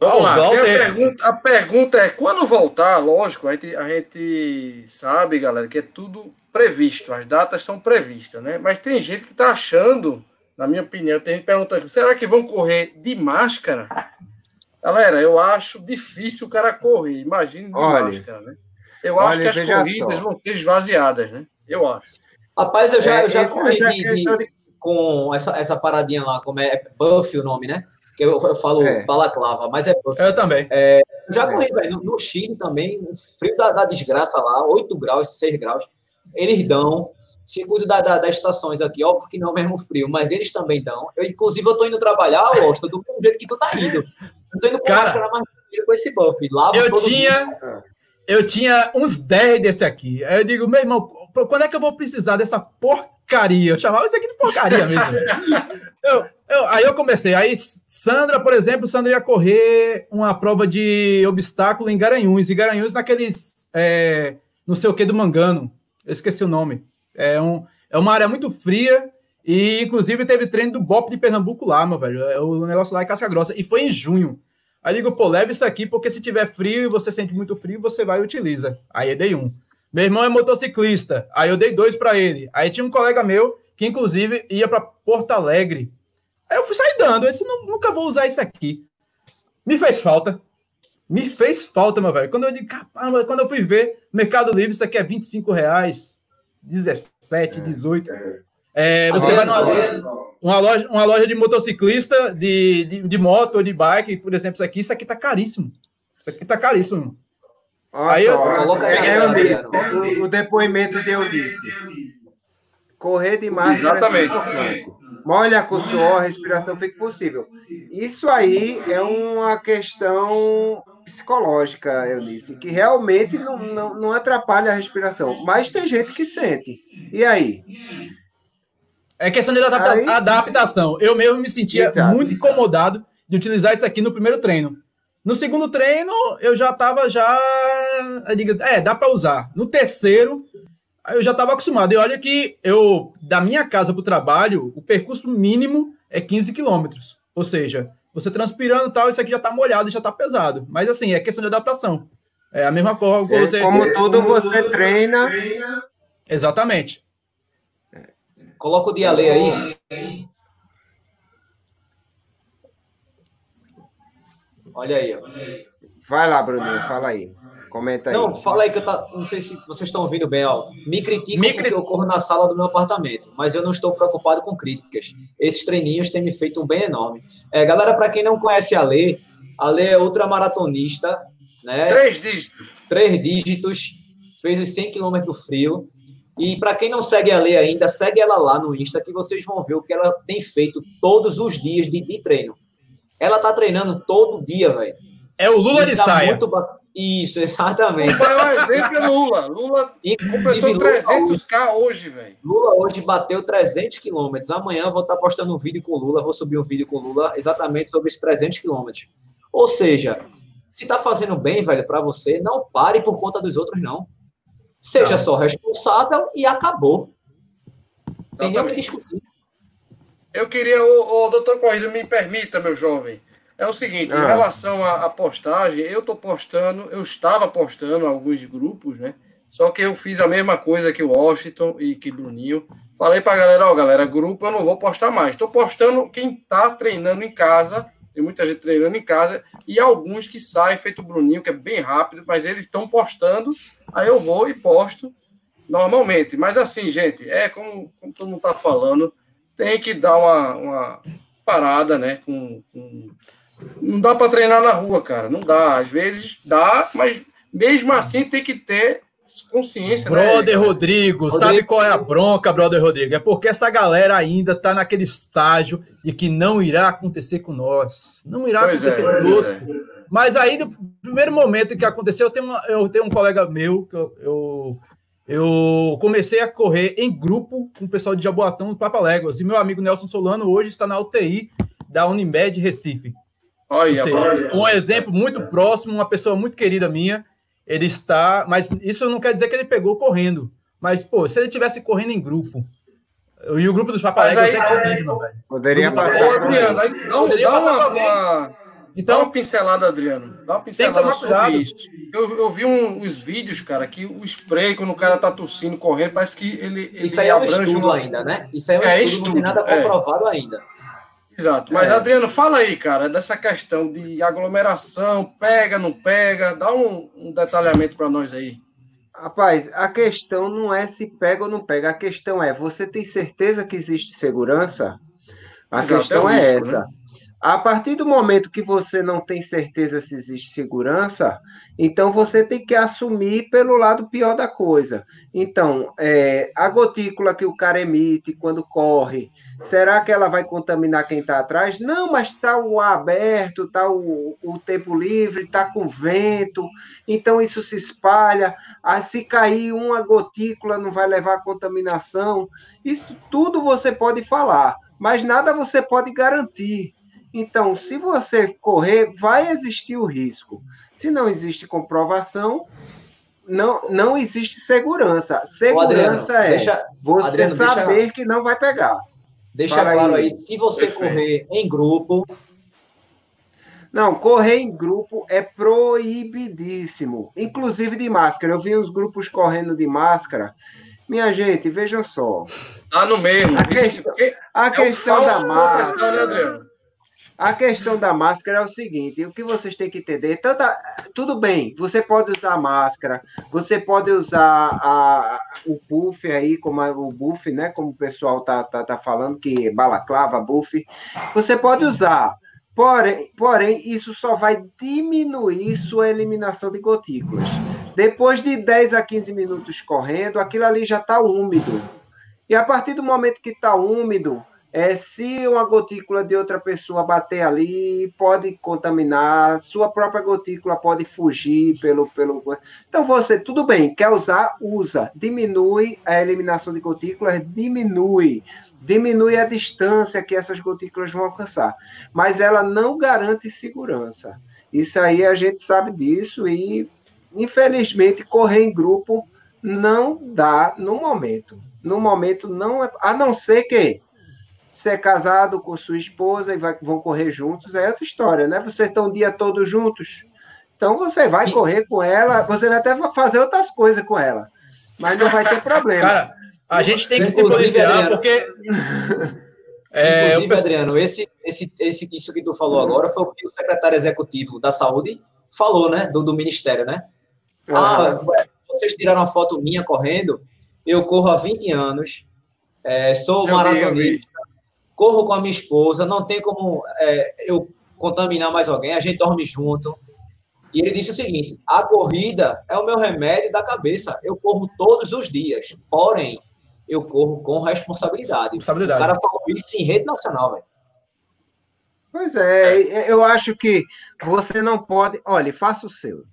S3: Vamos lá. A, pergunta, a pergunta é: quando voltar, lógico, a gente, a gente sabe, galera, que é tudo previsto, as datas são previstas, né? Mas tem gente que está achando, na minha opinião, tem gente perguntando: será que vão correr de máscara? Galera, eu acho difícil o cara correr, imagine de olha, máscara, né? Eu acho olha, que as corridas só. vão ser esvaziadas, né? Eu acho.
S4: Rapaz, eu já, é, eu já corri de, de, com essa, essa paradinha lá, como é, é Buff o nome, né? Que eu, eu falo é. balaclava, mas é.
S2: Eu também.
S4: É, já corri, velho, no, no, Chile também, o frio da, da, desgraça lá, 8 graus, 6 graus. Eles dão, circuito da, da, das estações aqui, óbvio que não é o mesmo frio, mas eles também dão. Eu, inclusive, eu tô indo trabalhar, Austin, do mesmo jeito que tu tá indo. Eu tô indo com Cara, máscara, mas com esse buff. Lavo
S2: eu tinha... Dia. Eu tinha uns 10 desse aqui. Aí eu digo, meu irmão, quando é que eu vou precisar dessa porcaria? Eu chamava isso aqui de porcaria mesmo. eu, eu, aí eu comecei. Aí Sandra, por exemplo, Sandra ia correr uma prova de obstáculo em Garanhuns. E Garanhuns naqueles, é, não sei o que do Mangano. Eu esqueci o nome. É, um, é uma área muito fria. E, inclusive, teve treino do BOP de Pernambuco lá, meu velho. É, o negócio lá é casca grossa. E foi em junho. Aí digo, pô, leve isso aqui, porque se tiver frio e você sente muito frio, você vai e utiliza. Aí eu dei um. Meu irmão é motociclista, aí eu dei dois para ele. Aí tinha um colega meu que, inclusive, ia para Porto Alegre. Aí eu fui sair dando, eu disse, nunca vou usar isso aqui. Me fez falta. Me fez falta, meu velho. Quando eu digo, caramba, quando eu fui ver, Mercado Livre, isso aqui é 25 reais, 17, 18. É, você vai numa uma loja, uma loja de motociclista, de, de, de moto ou de bike, por exemplo, isso aqui, isso aqui tá caríssimo. Isso aqui tá caríssimo.
S1: Olha aí eu, coloca aí, é, é, o, o, depoimento de Eunice. Correr de máscara.
S3: Exatamente.
S1: Molha com suor, a respiração fica possível. Isso aí é uma questão psicológica, Eunice, que realmente não, não, não atrapalha a respiração. Mas tem gente que sente. E aí?
S2: É questão de adapta Aí... adaptação. Eu mesmo me sentia Exato. muito incomodado de utilizar isso aqui no primeiro treino. No segundo treino, eu já estava já. Digo, é, dá para usar. No terceiro, eu já estava acostumado. E olha que eu, da minha casa para o trabalho, o percurso mínimo é 15 quilômetros. Ou seja, você transpirando e tal, isso aqui já está molhado, já está pesado. Mas assim, é questão de adaptação. É a mesma coisa. É,
S1: você... Como tudo você treina.
S2: Exatamente.
S4: Coloca o Dialê aí. Olha aí, ó.
S1: Vai lá, Bruninho, fala aí. Comenta aí.
S4: Não, fala aí que eu tá. Não sei se vocês estão ouvindo bem, ó. Me criticam Me porque eu corro na sala do meu apartamento, mas eu não estou preocupado com críticas. Esses treininhos têm me feito um bem enorme. É, galera, para quem não conhece a Lê, a Lê é ultramaratonista, né?
S3: Três dígitos.
S4: Três dígitos, fez os 100 km do frio. E para quem não segue a Lei ainda, segue ela lá no Insta que vocês vão ver o que ela tem feito todos os dias de, de treino. Ela tá treinando todo dia, velho.
S2: É o Lula de tá saia.
S4: Isso, exatamente.
S3: O maior exemplo é Lula. Lula completou 300k hoje, velho.
S4: Lula hoje bateu 300 quilômetros. Amanhã vou estar tá postando um vídeo com Lula, vou subir um vídeo com Lula exatamente sobre esses 300 quilômetros. Ou seja, se tá fazendo bem, velho, para você, não pare por conta dos outros, não. Seja só responsável e acabou. Tem nem o que discutir.
S3: Eu queria, o, o doutor Corrida, me permita, meu jovem. É o seguinte, ah. em relação à, postagem, eu estou postando, eu estava postando alguns grupos, né? Só que eu fiz a mesma coisa que o Washington e que o Bruninho. Falei para a galera, ó, galera, grupo eu não vou postar mais. Estou postando quem está treinando em casa tem muita gente treinando em casa e alguns que saem, feito o Bruninho, que é bem rápido, mas eles estão postando, aí eu vou e posto normalmente. Mas assim, gente, é como, como todo mundo está falando, tem que dar uma, uma parada, né? Com, com... Não dá para treinar na rua, cara, não dá. Às vezes dá, mas mesmo assim tem que ter consciência,
S2: né? Brother né? Rodrigo, Rodrigo, sabe qual é a bronca, brother Rodrigo? É porque essa galera ainda tá naquele estágio de que não irá acontecer com nós. Não irá pois acontecer é, conosco. É. Mas aí, no primeiro momento que aconteceu, eu tenho, uma, eu tenho um colega meu que eu, eu, eu, comecei a correr em grupo com o pessoal de Jaboatão, do Papa Léguas. E meu amigo Nelson Solano hoje está na UTI da Unimed Recife. Olha, seja, um exemplo muito próximo, uma pessoa muito querida minha ele está. Mas isso não quer dizer que ele pegou correndo. Mas, pô, se ele tivesse correndo em grupo. E o grupo dos papaléguas é
S1: terrível, velho. Poderia passar. Ô,
S3: Adriano, aí, não, poderia dá passar uma, uma, então, dá uma pincelada, Adriano. Dá uma pincelada sobre cuidado. isso. Eu, eu vi um, uns vídeos, cara, que o spray, quando o cara tá tossindo, correndo, parece que ele. ele
S4: isso aí é um estudo uma... ainda, né? Isso aí é um é, estudo, estudo, não tem nada é. comprovado é. ainda.
S3: Exato. Mas, é. Adriano, fala aí, cara, dessa questão de aglomeração, pega, não pega, dá um, um detalhamento para nós aí.
S1: Rapaz, a questão não é se pega ou não pega. A questão é, você tem certeza que existe segurança? A Exato, questão é, é essa. Né? A partir do momento que você não tem certeza se existe segurança, então você tem que assumir pelo lado pior da coisa. Então, é, a gotícula que o cara emite quando corre, será que ela vai contaminar quem está atrás? Não, mas está o ar aberto, está o, o tempo livre, está com vento, então isso se espalha. Ah, se cair uma gotícula, não vai levar a contaminação. Isso tudo você pode falar, mas nada você pode garantir. Então, se você correr, vai existir o risco. Se não existe comprovação, não, não existe segurança. Segurança Adriano, é deixa, você Adriano, saber deixa, que não vai pegar.
S4: Deixa Fala claro aí, aí, se você Perfeito. correr em grupo.
S1: Não, correr em grupo é proibidíssimo, inclusive de máscara. Eu vi os grupos correndo de máscara. Minha gente, vejam só.
S3: Tá no meio.
S1: A, questão, a é questão da máscara. Né, Adriano? A questão da máscara é o seguinte: o que vocês têm que entender, tudo bem, você pode usar máscara, você pode usar a, o buff aí, como a, o buff, né? Como o pessoal tá, tá, tá falando, que balaclava, buff, você pode usar. Porém, porém, isso só vai diminuir sua eliminação de gotículas. Depois de 10 a 15 minutos correndo, aquilo ali já está úmido. E a partir do momento que está úmido, é, se uma gotícula de outra pessoa bater ali, pode contaminar, sua própria gotícula pode fugir pelo. pelo... Então você, tudo bem, quer usar, usa. Diminui a eliminação de gotículas, diminui. Diminui a distância que essas gotículas vão alcançar. Mas ela não garante segurança. Isso aí a gente sabe disso e, infelizmente, correr em grupo não dá no momento. No momento não é. A não ser que você é casado com sua esposa e vai, vão correr juntos, é outra história, né? Vocês estão o dia todo juntos. Então você vai correr com ela, você vai até fazer outras coisas com ela. Mas não vai ter problema. Cara,
S2: a gente tem que se policiar porque.
S4: É, Inclusive, penso... Adriano, esse, esse, esse, isso que tu falou agora foi o que o secretário executivo da saúde falou, né? Do, do Ministério, né? Ah, vocês tiraram uma foto minha correndo, eu corro há 20 anos, é, sou maratonista, corro com a minha esposa, não tem como é, eu contaminar mais alguém, a gente dorme junto. E ele disse o seguinte: a corrida é o meu remédio da cabeça. Eu corro todos os dias, porém, eu corro com responsabilidade. responsabilidade. O cara falou isso em rede nacional, velho.
S1: Pois é, eu acho que você não pode. Olha, faça o seu.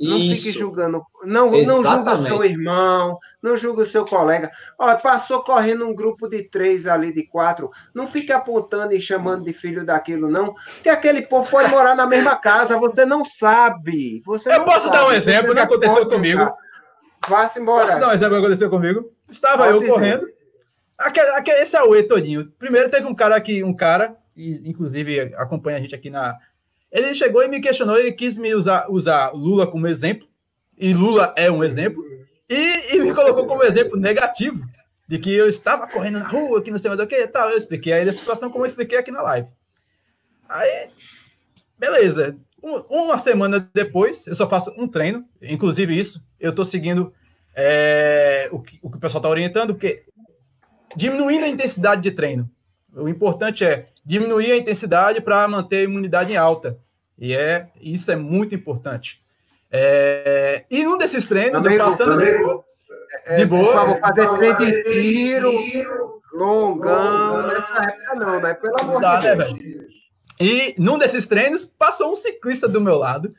S1: Não Isso. fique julgando. Não, não julga o seu irmão, não julga o seu colega. Olha, passou correndo um grupo de três ali, de quatro. Não fique apontando e chamando de filho daquilo, não. Porque aquele povo foi morar na mesma casa. Você não sabe. Você
S2: Eu
S1: não
S2: posso
S1: sabe.
S2: dar um exemplo que aconteceu comigo.
S1: Vá-se embora.
S2: Posso dar um exemplo que aconteceu comigo? Estava Pode eu dizer. correndo. Aquele, aquele, esse é o E todinho. Primeiro teve um cara aqui, um cara, e inclusive acompanha a gente aqui na, ele chegou e me questionou, ele quis me usar, usar Lula como exemplo, e Lula é um exemplo, e, e me colocou como exemplo negativo, de que eu estava correndo na rua, que não sei mais o que e tal. Eu expliquei a ele a situação como eu expliquei aqui na live. Aí, beleza. Um, uma semana depois, eu só faço um treino, inclusive isso, eu estou seguindo é, o, que, o que o pessoal está orientando, porque diminuindo a intensidade de treino. O importante é diminuir a intensidade para manter a imunidade em alta. E é, isso é muito importante. É, e num desses treinos, eu passando amigo,
S1: é, de boa. Vou fazer treino de tiro, longão, nessa época não, né? Pelo amor de né, Deus. Né,
S2: e num desses treinos, passou um ciclista do meu lado.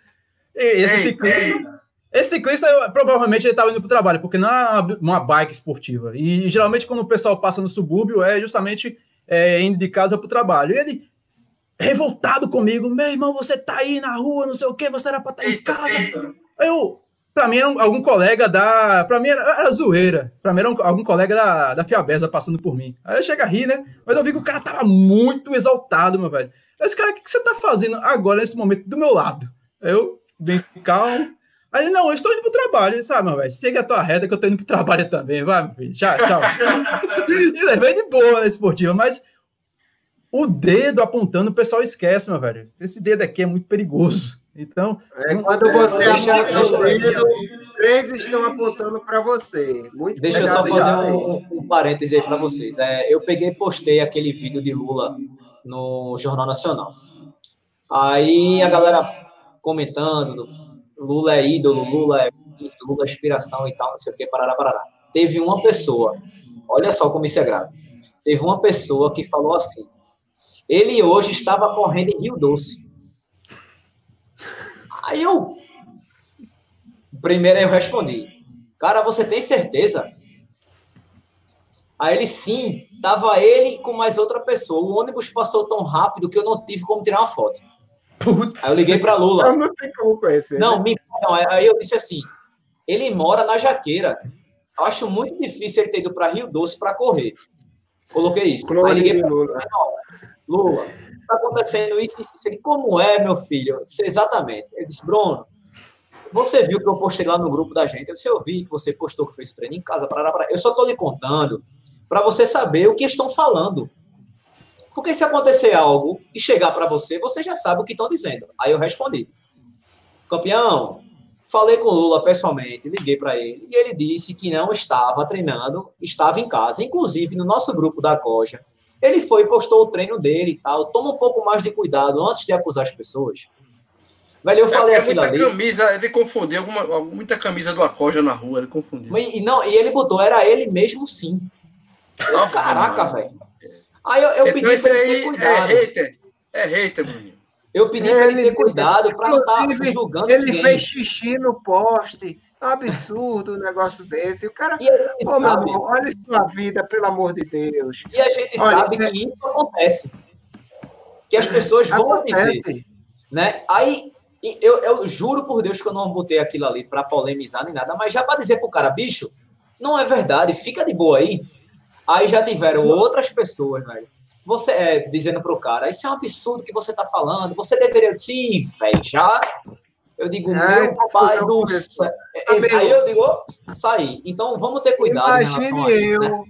S2: E esse ei, ciclista. Ei. Esse ciclista, eu, provavelmente, ele estava indo para o trabalho, porque não é uma, uma bike esportiva. E geralmente, quando o pessoal passa no subúrbio, é justamente é, indo de casa para o trabalho. E ele, revoltado comigo, meu irmão, você tá aí na rua, não sei o que, você era para estar tá em casa. Eu, para mim, era algum colega da. Para mim era, era zoeira. Para mim era um, algum colega da, da Fiabesa passando por mim. Aí eu chego a rir, né? Mas eu vi que o cara tava muito exaltado, meu velho. Esse cara, o que, que você tá fazendo agora, nesse momento, do meu lado? Eu, bem calmo. Aí, não, eu estou indo pro trabalho, sabe, meu velho? Segue a tua reta que eu tô indo pro trabalho também, vai, meu filho. Tchau, tchau. e levei de boa na esportiva, mas o dedo apontando, o pessoal esquece, meu velho. Esse dedo aqui é muito perigoso. Então.
S1: É, quando você achar que o três estão apontando para você. Muito
S4: deixa eu só fazer um, um, um parêntese aí para vocês. É, eu peguei e postei aquele vídeo de Lula no Jornal Nacional. Aí a galera comentando, Lula é ídolo, Lula é Lula é inspiração e tal, não sei o que, parará, parará. Teve uma pessoa, olha só como isso é grave. Teve uma pessoa que falou assim: ele hoje estava correndo em Rio Doce. Aí eu. Primeiro eu respondi: Cara, você tem certeza? Aí ele sim, tava ele com mais outra pessoa. O ônibus passou tão rápido que eu não tive como tirar uma foto. Putz. Aí eu liguei para Lula. Eu
S1: não tem como conhecer.
S4: Não, né? me, não, aí eu disse assim: ele mora na Jaqueira. Acho muito difícil ele ter ido para Rio Doce para correr. Coloquei isso. Aí liguei para Lula. Lula, está acontecendo isso, isso, isso. Ele, como é, meu filho? Eu disse, exatamente. Ele disse, Bruno, você viu que eu postei lá no grupo da gente? Eu disse, eu vi que você postou que fez o treino em casa. Parará, parará. Eu só estou lhe contando para você saber o que estão falando. Porque se acontecer algo e chegar para você, você já sabe o que estão dizendo. Aí eu respondi: Campeão, falei com o Lula pessoalmente, liguei para ele e ele disse que não estava treinando, estava em casa. Inclusive, no nosso grupo da Coja, ele foi e postou o treino dele e tal. Toma um pouco mais de cuidado antes de acusar as pessoas. Velho, eu é falei aquilo
S3: ali. Camisa, ele confundiu alguma, muita camisa do Acoja na rua, ele confundiu.
S4: E, não, e ele botou, era ele mesmo sim. Caraca, velho. Aí eu, eu então pedi para ele ter é cuidado.
S3: É hater, é hater, Bruninho.
S4: Eu pedi para ele ter cuidado para não estar tá julgando
S1: Ele ninguém. fez xixi no poste. É um absurdo um negócio desse. O cara. Ô, oh, meu amor, olha sua vida, pelo amor de Deus.
S4: E a gente olha, sabe que isso acontece. Que as pessoas vão acontece. dizer. Né? Aí, eu, eu juro por Deus que eu não botei aquilo ali para polemizar nem nada, mas já para dizer pro cara, bicho, não é verdade, fica de boa aí. Aí já tiveram outras pessoas, velho. Você é, dizendo pro cara, isso é um absurdo que você tá falando, você deveria dizer, velho, já. Eu digo, é, meu pai do céu. Aí eu digo, saí. Então vamos ter cuidado
S1: Imagine em relação a isso. Né? Eu. Né?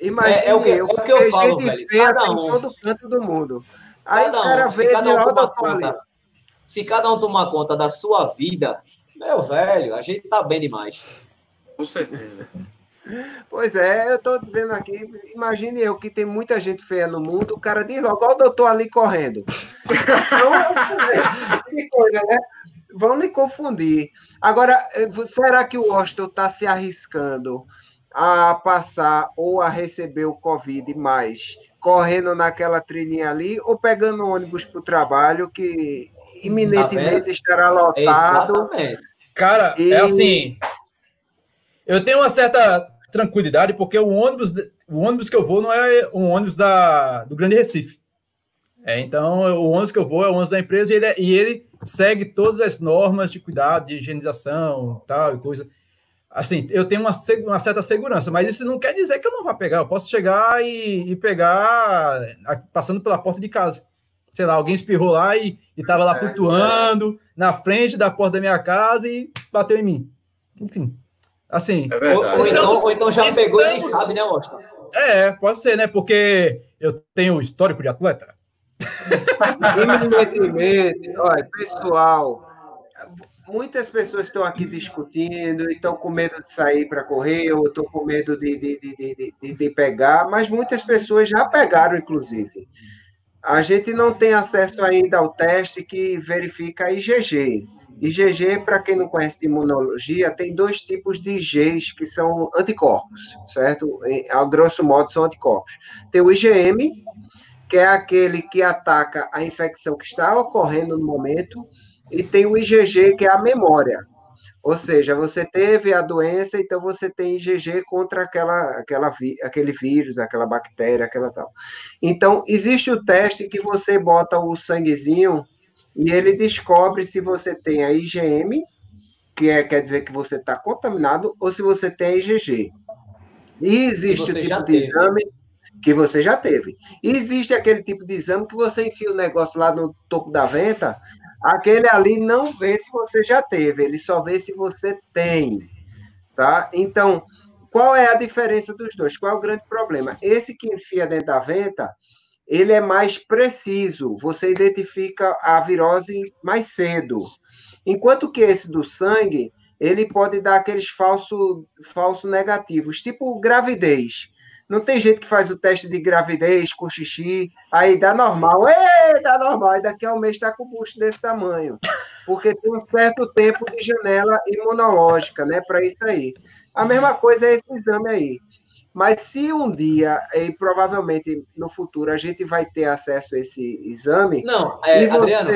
S1: Imagine é, é, o que, eu, é o que eu falo, velho. Cada um. todo canto do mundo. Aí cada um, se cada um tomar conta,
S4: se cada um tomar conta da sua vida, meu velho, a gente tá bem demais.
S3: Com certeza.
S1: Pois é, eu estou dizendo aqui, imagine eu que tem muita gente feia no mundo, o cara diz logo, olha o doutor ali correndo. Então, que coisa, né? Vão me confundir. Agora, eh, será que o Washington está se arriscando a passar ou a receber o Covid mais correndo naquela trilhinha ali ou pegando ônibus para o trabalho que iminentemente tá estará lotado?
S2: É Cara, é e... é assim. Eu tenho uma certa tranquilidade, porque o ônibus, o ônibus que eu vou não é um ônibus da, do Grande Recife. É, então, o ônibus que eu vou é o ônibus da empresa e ele, é, e ele segue todas as normas de cuidado, de higienização tal e coisa. Assim, eu tenho uma, uma, certa segurança, mas isso não quer dizer que eu não vá pegar. Eu posso chegar e, e pegar passando pela porta de casa. Sei lá, alguém espirrou lá e estava lá é, flutuando é. na frente da porta da minha casa e bateu em mim. Enfim. Assim.
S4: É ou, ou, então, ou, então, já estamos, pegou e nem sabe, né, Austin?
S2: É, pode ser, né? Porque eu tenho histórico de atleta.
S1: Olha, pessoal, muitas pessoas estão aqui discutindo e estão com medo de sair para correr, ou estão com medo de, de, de, de, de pegar, mas muitas pessoas já pegaram, inclusive. A gente não tem acesso ainda ao teste que verifica a IgG. IgG, para quem não conhece de imunologia, tem dois tipos de Igs que são anticorpos, certo? A grosso modo são anticorpos. Tem o IgM, que é aquele que ataca a infecção que está ocorrendo no momento, e tem o IgG, que é a memória. Ou seja, você teve a doença, então você tem IgG contra aquela, aquela, aquele vírus, aquela bactéria, aquela tal. Então, existe o teste que você bota o sanguezinho e ele descobre se você tem a IgM, que é, quer dizer que você está contaminado, ou se você tem a IgG. E existe o tipo de teve. exame que você já teve. E existe aquele tipo de exame que você enfia o negócio lá no topo da venta, aquele ali não vê se você já teve, ele só vê se você tem. Tá? Então, qual é a diferença dos dois? Qual é o grande problema? Esse que enfia dentro da venta, ele é mais preciso, você identifica a virose mais cedo. Enquanto que esse do sangue, ele pode dar aqueles falsos falso negativos, tipo gravidez. Não tem gente que faz o teste de gravidez com xixi, aí dá normal, Ê, dá normal, e daqui a um mês está com o busto desse tamanho. Porque tem um certo tempo de janela imunológica, né, para isso aí. A mesma coisa é esse exame aí. Mas se um dia, e provavelmente no futuro, a gente vai ter acesso a esse exame.
S4: Não, é, você, Adriano,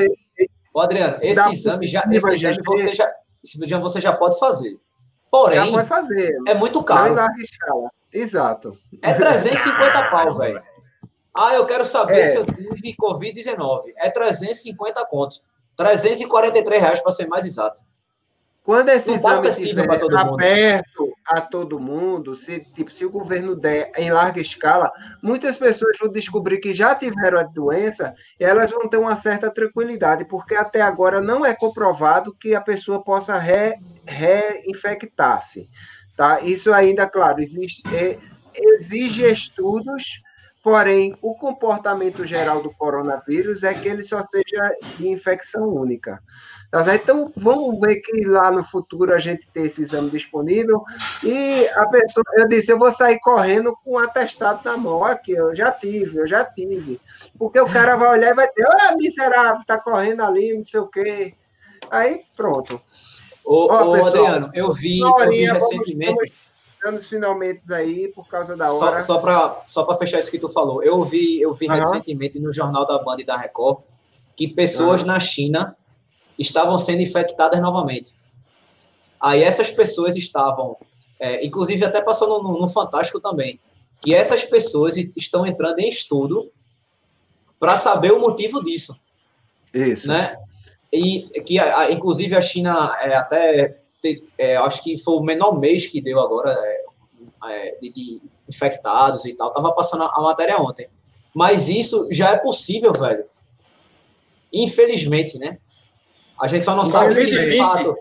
S4: Adriano, esse exame já, esse exame você já, esse exame você já pode fazer. Porém, já
S1: pode fazer.
S4: É muito caro.
S1: Exato.
S4: É 350 pau, velho. Ah, eu quero saber é. se eu tive Covid-19. É 350 contos. 343 reais para ser mais exato.
S1: Quando esse não exame estiver aberto mundo. a todo mundo, se, tipo, se o governo der em larga escala, muitas pessoas vão descobrir que já tiveram a doença e elas vão ter uma certa tranquilidade, porque até agora não é comprovado que a pessoa possa re, reinfectar-se. Tá? Isso ainda, claro, existe, é, exige estudos, porém, o comportamento geral do coronavírus é que ele só seja de infecção única. Tá então, vamos ver que lá no futuro a gente tem esse exame disponível. E a pessoa, eu disse, eu vou sair correndo com um atestado na mão. Aqui, eu já tive, eu já tive. Porque o cara vai olhar e vai ter, ah, miserável, tá correndo ali, não sei o quê. Aí, pronto.
S4: Ô, Ó, ô pessoal, Adriano, eu vi, eu vi recentemente.
S1: Estamos finalmente aí por causa da
S4: hora. Só, só para só fechar isso que tu falou, eu vi, eu vi uhum. recentemente no jornal da Band e da Record que pessoas uhum. na China estavam sendo infectadas novamente. Aí essas pessoas estavam, é, inclusive até passando no, no Fantástico também, que essas pessoas estão entrando em estudo para saber o motivo disso.
S1: Isso.
S4: Né? e que a, inclusive a China é, até é, acho que foi o menor mês que deu agora é, é, de, de, infectados e tal. Tava passando a, a, matéria ontem. Mas isso já é possível, velho. Infelizmente, né? A gente só não sabe se de fato.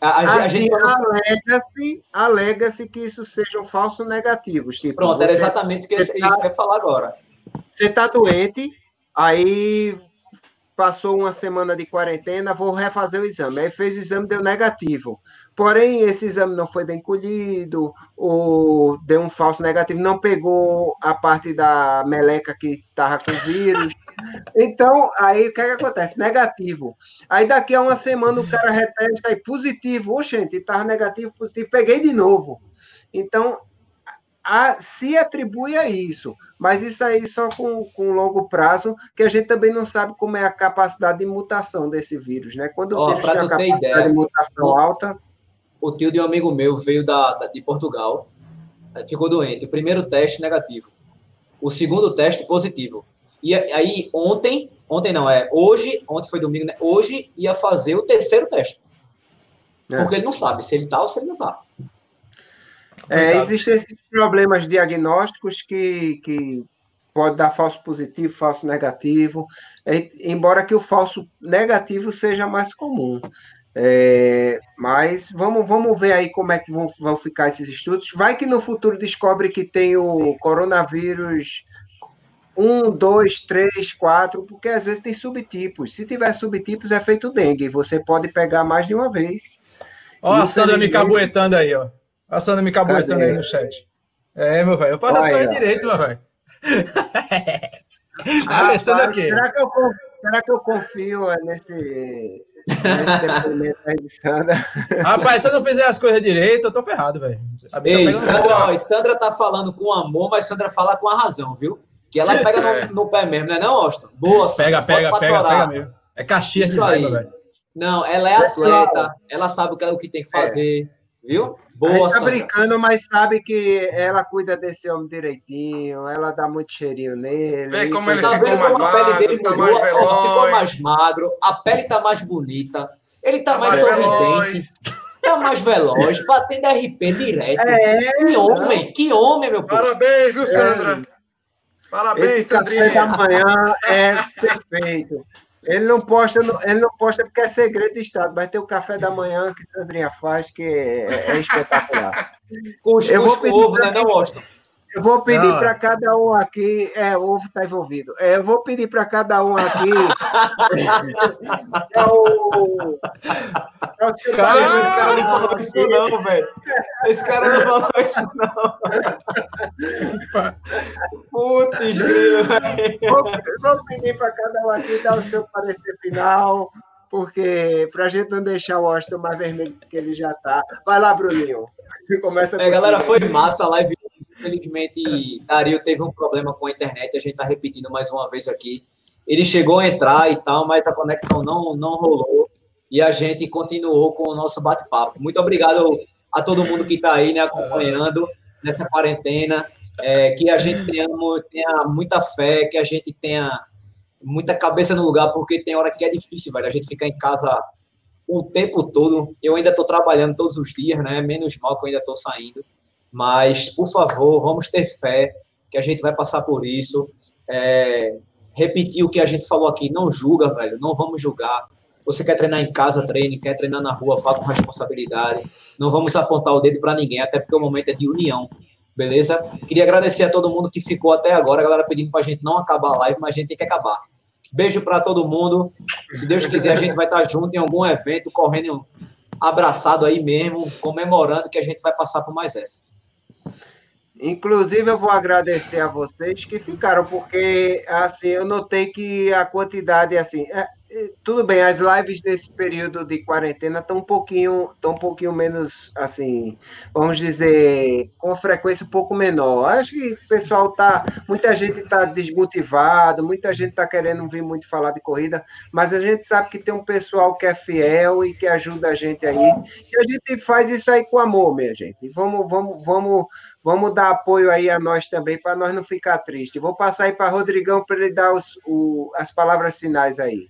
S1: A, a, a gente alega-se alega que isso sejam falsos negativos.
S4: Tipo, Pronto, era exatamente o que tá, eu ia falar agora.
S1: Você está doente, aí passou uma semana de quarentena, vou refazer o exame. Aí fez o exame, deu negativo. Porém, esse exame não foi bem colhido, ou deu um falso negativo, não pegou a parte da meleca que estava com vírus. Então, aí o que, é que acontece? Negativo. Aí daqui a uma semana o cara retesta aí positivo. Oxente, estava negativo, positivo, peguei de novo. Então, a, se atribui a isso, mas isso aí só com, com longo prazo, que a gente também não sabe como é a capacidade de mutação desse vírus, né? Quando o
S4: oh,
S1: vírus
S4: tem a capacidade ideia,
S1: de mutação alta.
S4: O tio de um amigo meu veio da, da, de Portugal, ficou doente. O primeiro teste negativo, o segundo teste positivo. E aí ontem, ontem não, é hoje, ontem foi domingo, né? Hoje ia fazer o terceiro teste. É. Porque ele não sabe se ele tá ou se ele não tá.
S1: É, existem esses problemas diagnósticos que, que pode dar falso positivo, falso negativo, é, embora que o falso negativo seja mais comum. É, mas vamos, vamos ver aí como é que vão, vão ficar esses estudos. Vai que no futuro descobre que tem o coronavírus 1, 2, 3, 4, porque às vezes tem subtipos. Se tiver subtipos, é feito dengue. Você pode pegar mais de uma vez.
S2: Ó, a Sandra me cabuetando aí, ó. A Sandra me cabuetando aí no chat. É, meu velho. Eu faço Olha, as coisas direito, meu velho.
S1: ah, será, que eu, será que eu confio nesse, nesse?
S2: Rapaz, se eu não fizer as coisas direito, eu tô ferrado, velho.
S4: Ei, Sandra, ó, Sandra tá falando com amor, mas Sandra fala com a razão, viu? Que ela pega é. no, no, pé mesmo, não é não, Austin? Boa,
S2: Sandra. Pega, pega, pega, pega mesmo. É Caxias
S4: Isso aí. velho. Não, ela é atleta, ela sabe o que, o que tem que é. fazer, é. Viu?
S1: Boa, tá brincando, mas sabe que ela cuida desse homem direitinho, ela dá muito cheirinho nele.
S3: Vê como ele tá ficou mais magro, a pele dele tá mudou, mais
S4: ficou mais magro, a pele tá mais bonita, ele tá, tá mais, mais sorridente, tá mais veloz, batendo RP direto. É, que homem, que homem, meu
S3: povo. Parabéns, viu, Sandra? É. Parabéns, Esse Sandrinha.
S1: café da manhã é perfeito. Ele não posta, ele não posta porque é segredo de Estado, mas tem o café da manhã que Sandrinha faz, que é, é espetacular.
S4: Com os ovo, né, não, Austin?
S1: Eu vou pedir para cada um aqui. É, o ovo está envolvido. É, eu vou pedir para cada um aqui. é o.
S4: É o cara, esse cara não falou isso, não, velho. Esse cara não falou isso, não. Putz, grilo,
S1: vou pedir para cada um aqui dar o seu parecer final porque para a gente não deixar o Washington mais vermelho que ele já está. Vai lá, Bruninho.
S4: Começa é, galera, foi massa a live. Infelizmente, Dario teve um problema com a internet, a gente está repetindo mais uma vez aqui. Ele chegou a entrar e tal, mas a conexão não, não rolou e a gente continuou com o nosso bate-papo. Muito obrigado a todo mundo que está aí né, acompanhando nessa quarentena. É, que a gente tenha, tenha muita fé, que a gente tenha muita cabeça no lugar, porque tem hora que é difícil, velho. A gente ficar em casa o tempo todo. Eu ainda estou trabalhando todos os dias, né? Menos mal que eu ainda estou saindo. Mas, por favor, vamos ter fé que a gente vai passar por isso. É, repetir o que a gente falou aqui, não julga, velho. Não vamos julgar. Você quer treinar em casa, treine. Quer treinar na rua, vá com responsabilidade. Não vamos apontar o dedo para ninguém, até porque o momento é de união. Beleza? Queria agradecer a todo mundo que ficou até agora. A galera pedindo para a gente não acabar a live, mas a gente tem que acabar. Beijo para todo mundo. Se Deus quiser, a gente vai estar junto em algum evento, correndo abraçado aí mesmo, comemorando que a gente vai passar por mais essa.
S1: Inclusive, eu vou agradecer a vocês que ficaram, porque assim eu notei que a quantidade assim, é, tudo bem, as lives nesse período de quarentena estão um pouquinho, estão um pouquinho menos, assim, vamos dizer, com frequência um pouco menor. Acho que o pessoal tá, muita gente está desmotivado, muita gente está querendo vir muito falar de corrida, mas a gente sabe que tem um pessoal que é fiel e que ajuda a gente aí. E a gente faz isso aí com amor, minha gente. Vamos, vamos, vamos Vamos dar apoio aí a nós também, para nós não ficar triste. Vou passar aí para Rodrigão para ele dar os, o, as palavras finais aí.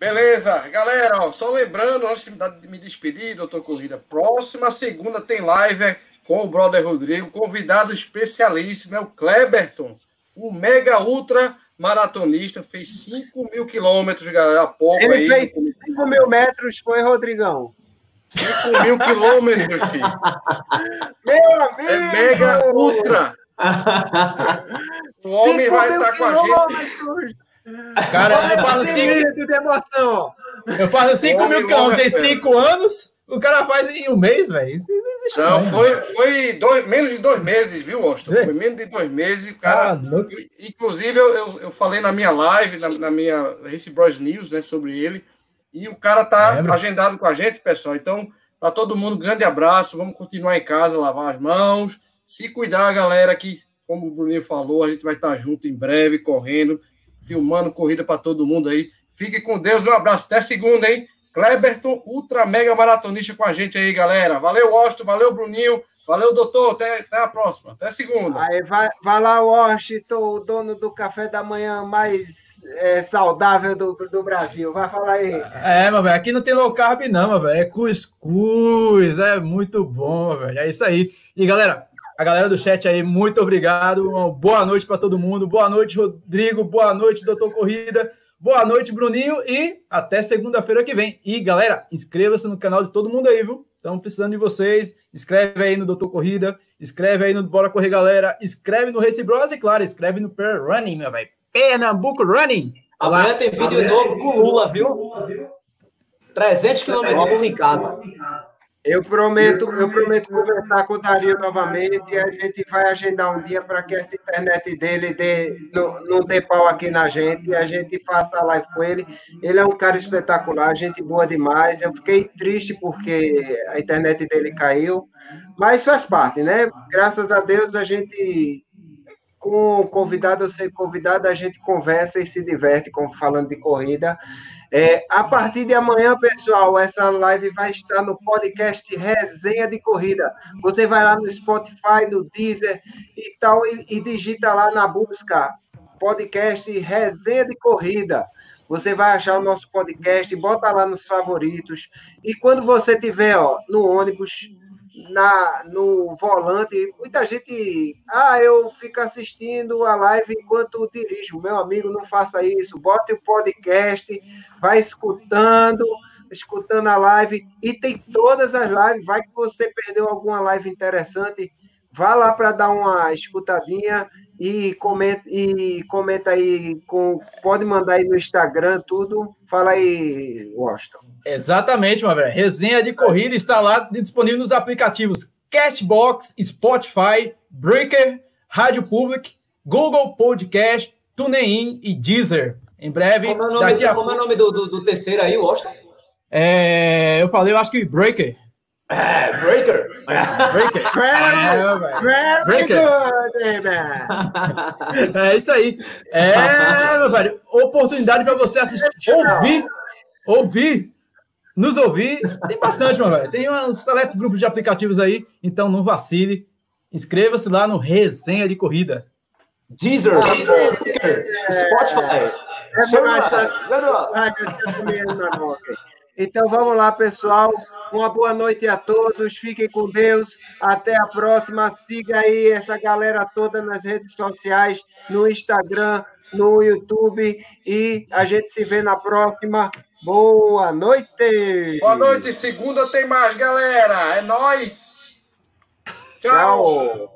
S3: Beleza, galera, ó, só lembrando, antes de me despedir, doutor Corrida, próxima segunda tem live com o brother Rodrigo, convidado especialíssimo, é o Kleberton, o mega ultra maratonista, fez 5 mil quilômetros, galera, há pouco
S1: Ele aí. fez 5 mil metros, foi, Rodrigão?
S3: 5 mil quilômetros, filho.
S1: Meu amigo! É
S3: mega ultra. o homem vai estar com a gente.
S2: Cara, eu faço 5 Eu faço 5 mil quilômetros em 5 anos. O cara faz em um mês, velho. Isso não existe.
S3: Não, foi, foi dois, menos de dois meses, viu, Austin? Foi menos de dois meses. Cara, ah, inclusive, eu, eu, eu, falei na minha live, na, na minha Race Bros News, né, sobre ele. E o cara tá Lembra? agendado com a gente, pessoal. Então, para todo mundo, grande abraço. Vamos continuar em casa, lavar as mãos. Se cuidar, galera, que, como o Bruninho falou, a gente vai estar junto em breve, correndo filmando corrida para todo mundo aí. Fique com Deus, um abraço. Até segunda, hein? Kleberton, ultra mega maratonista com a gente aí, galera. Valeu, Washington, valeu, Bruninho. Valeu, doutor. Até, até a próxima. Até segunda.
S1: Aí vai, vai lá, Washington, o dono do café da manhã mais é, saudável do, do Brasil. Vai falar aí.
S2: É, meu velho. Aqui não tem low carb, não, meu velho. É cuscuz. É muito bom, velho. É isso aí. E, galera, a galera do chat aí, muito obrigado. Uma boa noite para todo mundo. Boa noite, Rodrigo. Boa noite, doutor Corrida. Boa noite, Bruninho. E até segunda-feira que vem. E, galera, inscreva-se no canal de todo mundo aí, viu? Estamos precisando de vocês. Escreve aí no Doutor Corrida. Escreve aí no Bora Correr Galera. Escreve no Race Bros e, claro, escreve no Per Running, meu velho. Pernambuco Running.
S4: Amanhã tem vídeo Amanhã novo com o Lula, viu? 300 quilômetros em casa.
S1: Eu prometo, eu prometo conversar com o Dario novamente e a gente vai agendar um dia para que essa internet dele dê, não, não dê pau aqui na gente e a gente faça a live com ele. Ele é um cara espetacular, gente boa demais. Eu fiquei triste porque a internet dele caiu, mas faz parte, né? Graças a Deus a gente com convidado ou sem convidado, a gente conversa e se diverte falando de corrida. É, a partir de amanhã, pessoal, essa live vai estar no podcast Resenha de Corrida. Você vai lá no Spotify, no Deezer e tal, e, e digita lá na busca podcast Resenha de Corrida. Você vai achar o nosso podcast, bota lá nos favoritos. E quando você tiver ó, no ônibus, na, no volante. Muita gente, ah, eu fico assistindo a live enquanto dirijo. Meu amigo, não faça isso. Bote o podcast, vai escutando, escutando a live. E tem todas as lives. Vai que você perdeu alguma live interessante. vá lá para dar uma escutadinha e comenta, e comenta aí, com, pode mandar aí no Instagram, tudo. Fala aí, Washington.
S2: Exatamente, meu velho. Resenha de corrida está lá disponível nos aplicativos Cashbox, Spotify, Breaker, Rádio Public, Google Podcast, TuneIn e Deezer. Em breve.
S4: Como é o nome, a... como é o nome do, do, do, terceiro aí, Washington?
S2: É, eu falei, eu acho que Breaker.
S4: É, Breaker.
S2: Breaker.
S1: é, Breaker.
S2: é isso aí. É, meu velho, oportunidade para você assistir, ouvir, ouvir, nos ouvir. Tem bastante, meu velho. Tem um seleto grupo de aplicativos aí, então não vacile. Inscreva-se lá no Resenha de Corrida.
S4: Deezer, Breaker, Spotify.
S1: Então vamos lá, pessoal. Uma boa noite a todos. Fiquem com Deus. Até a próxima. Siga aí essa galera toda nas redes sociais, no Instagram, no YouTube. E a gente se vê na próxima. Boa noite.
S3: Boa noite. Segunda tem mais, galera. É nós.
S1: Tchau. Tchau.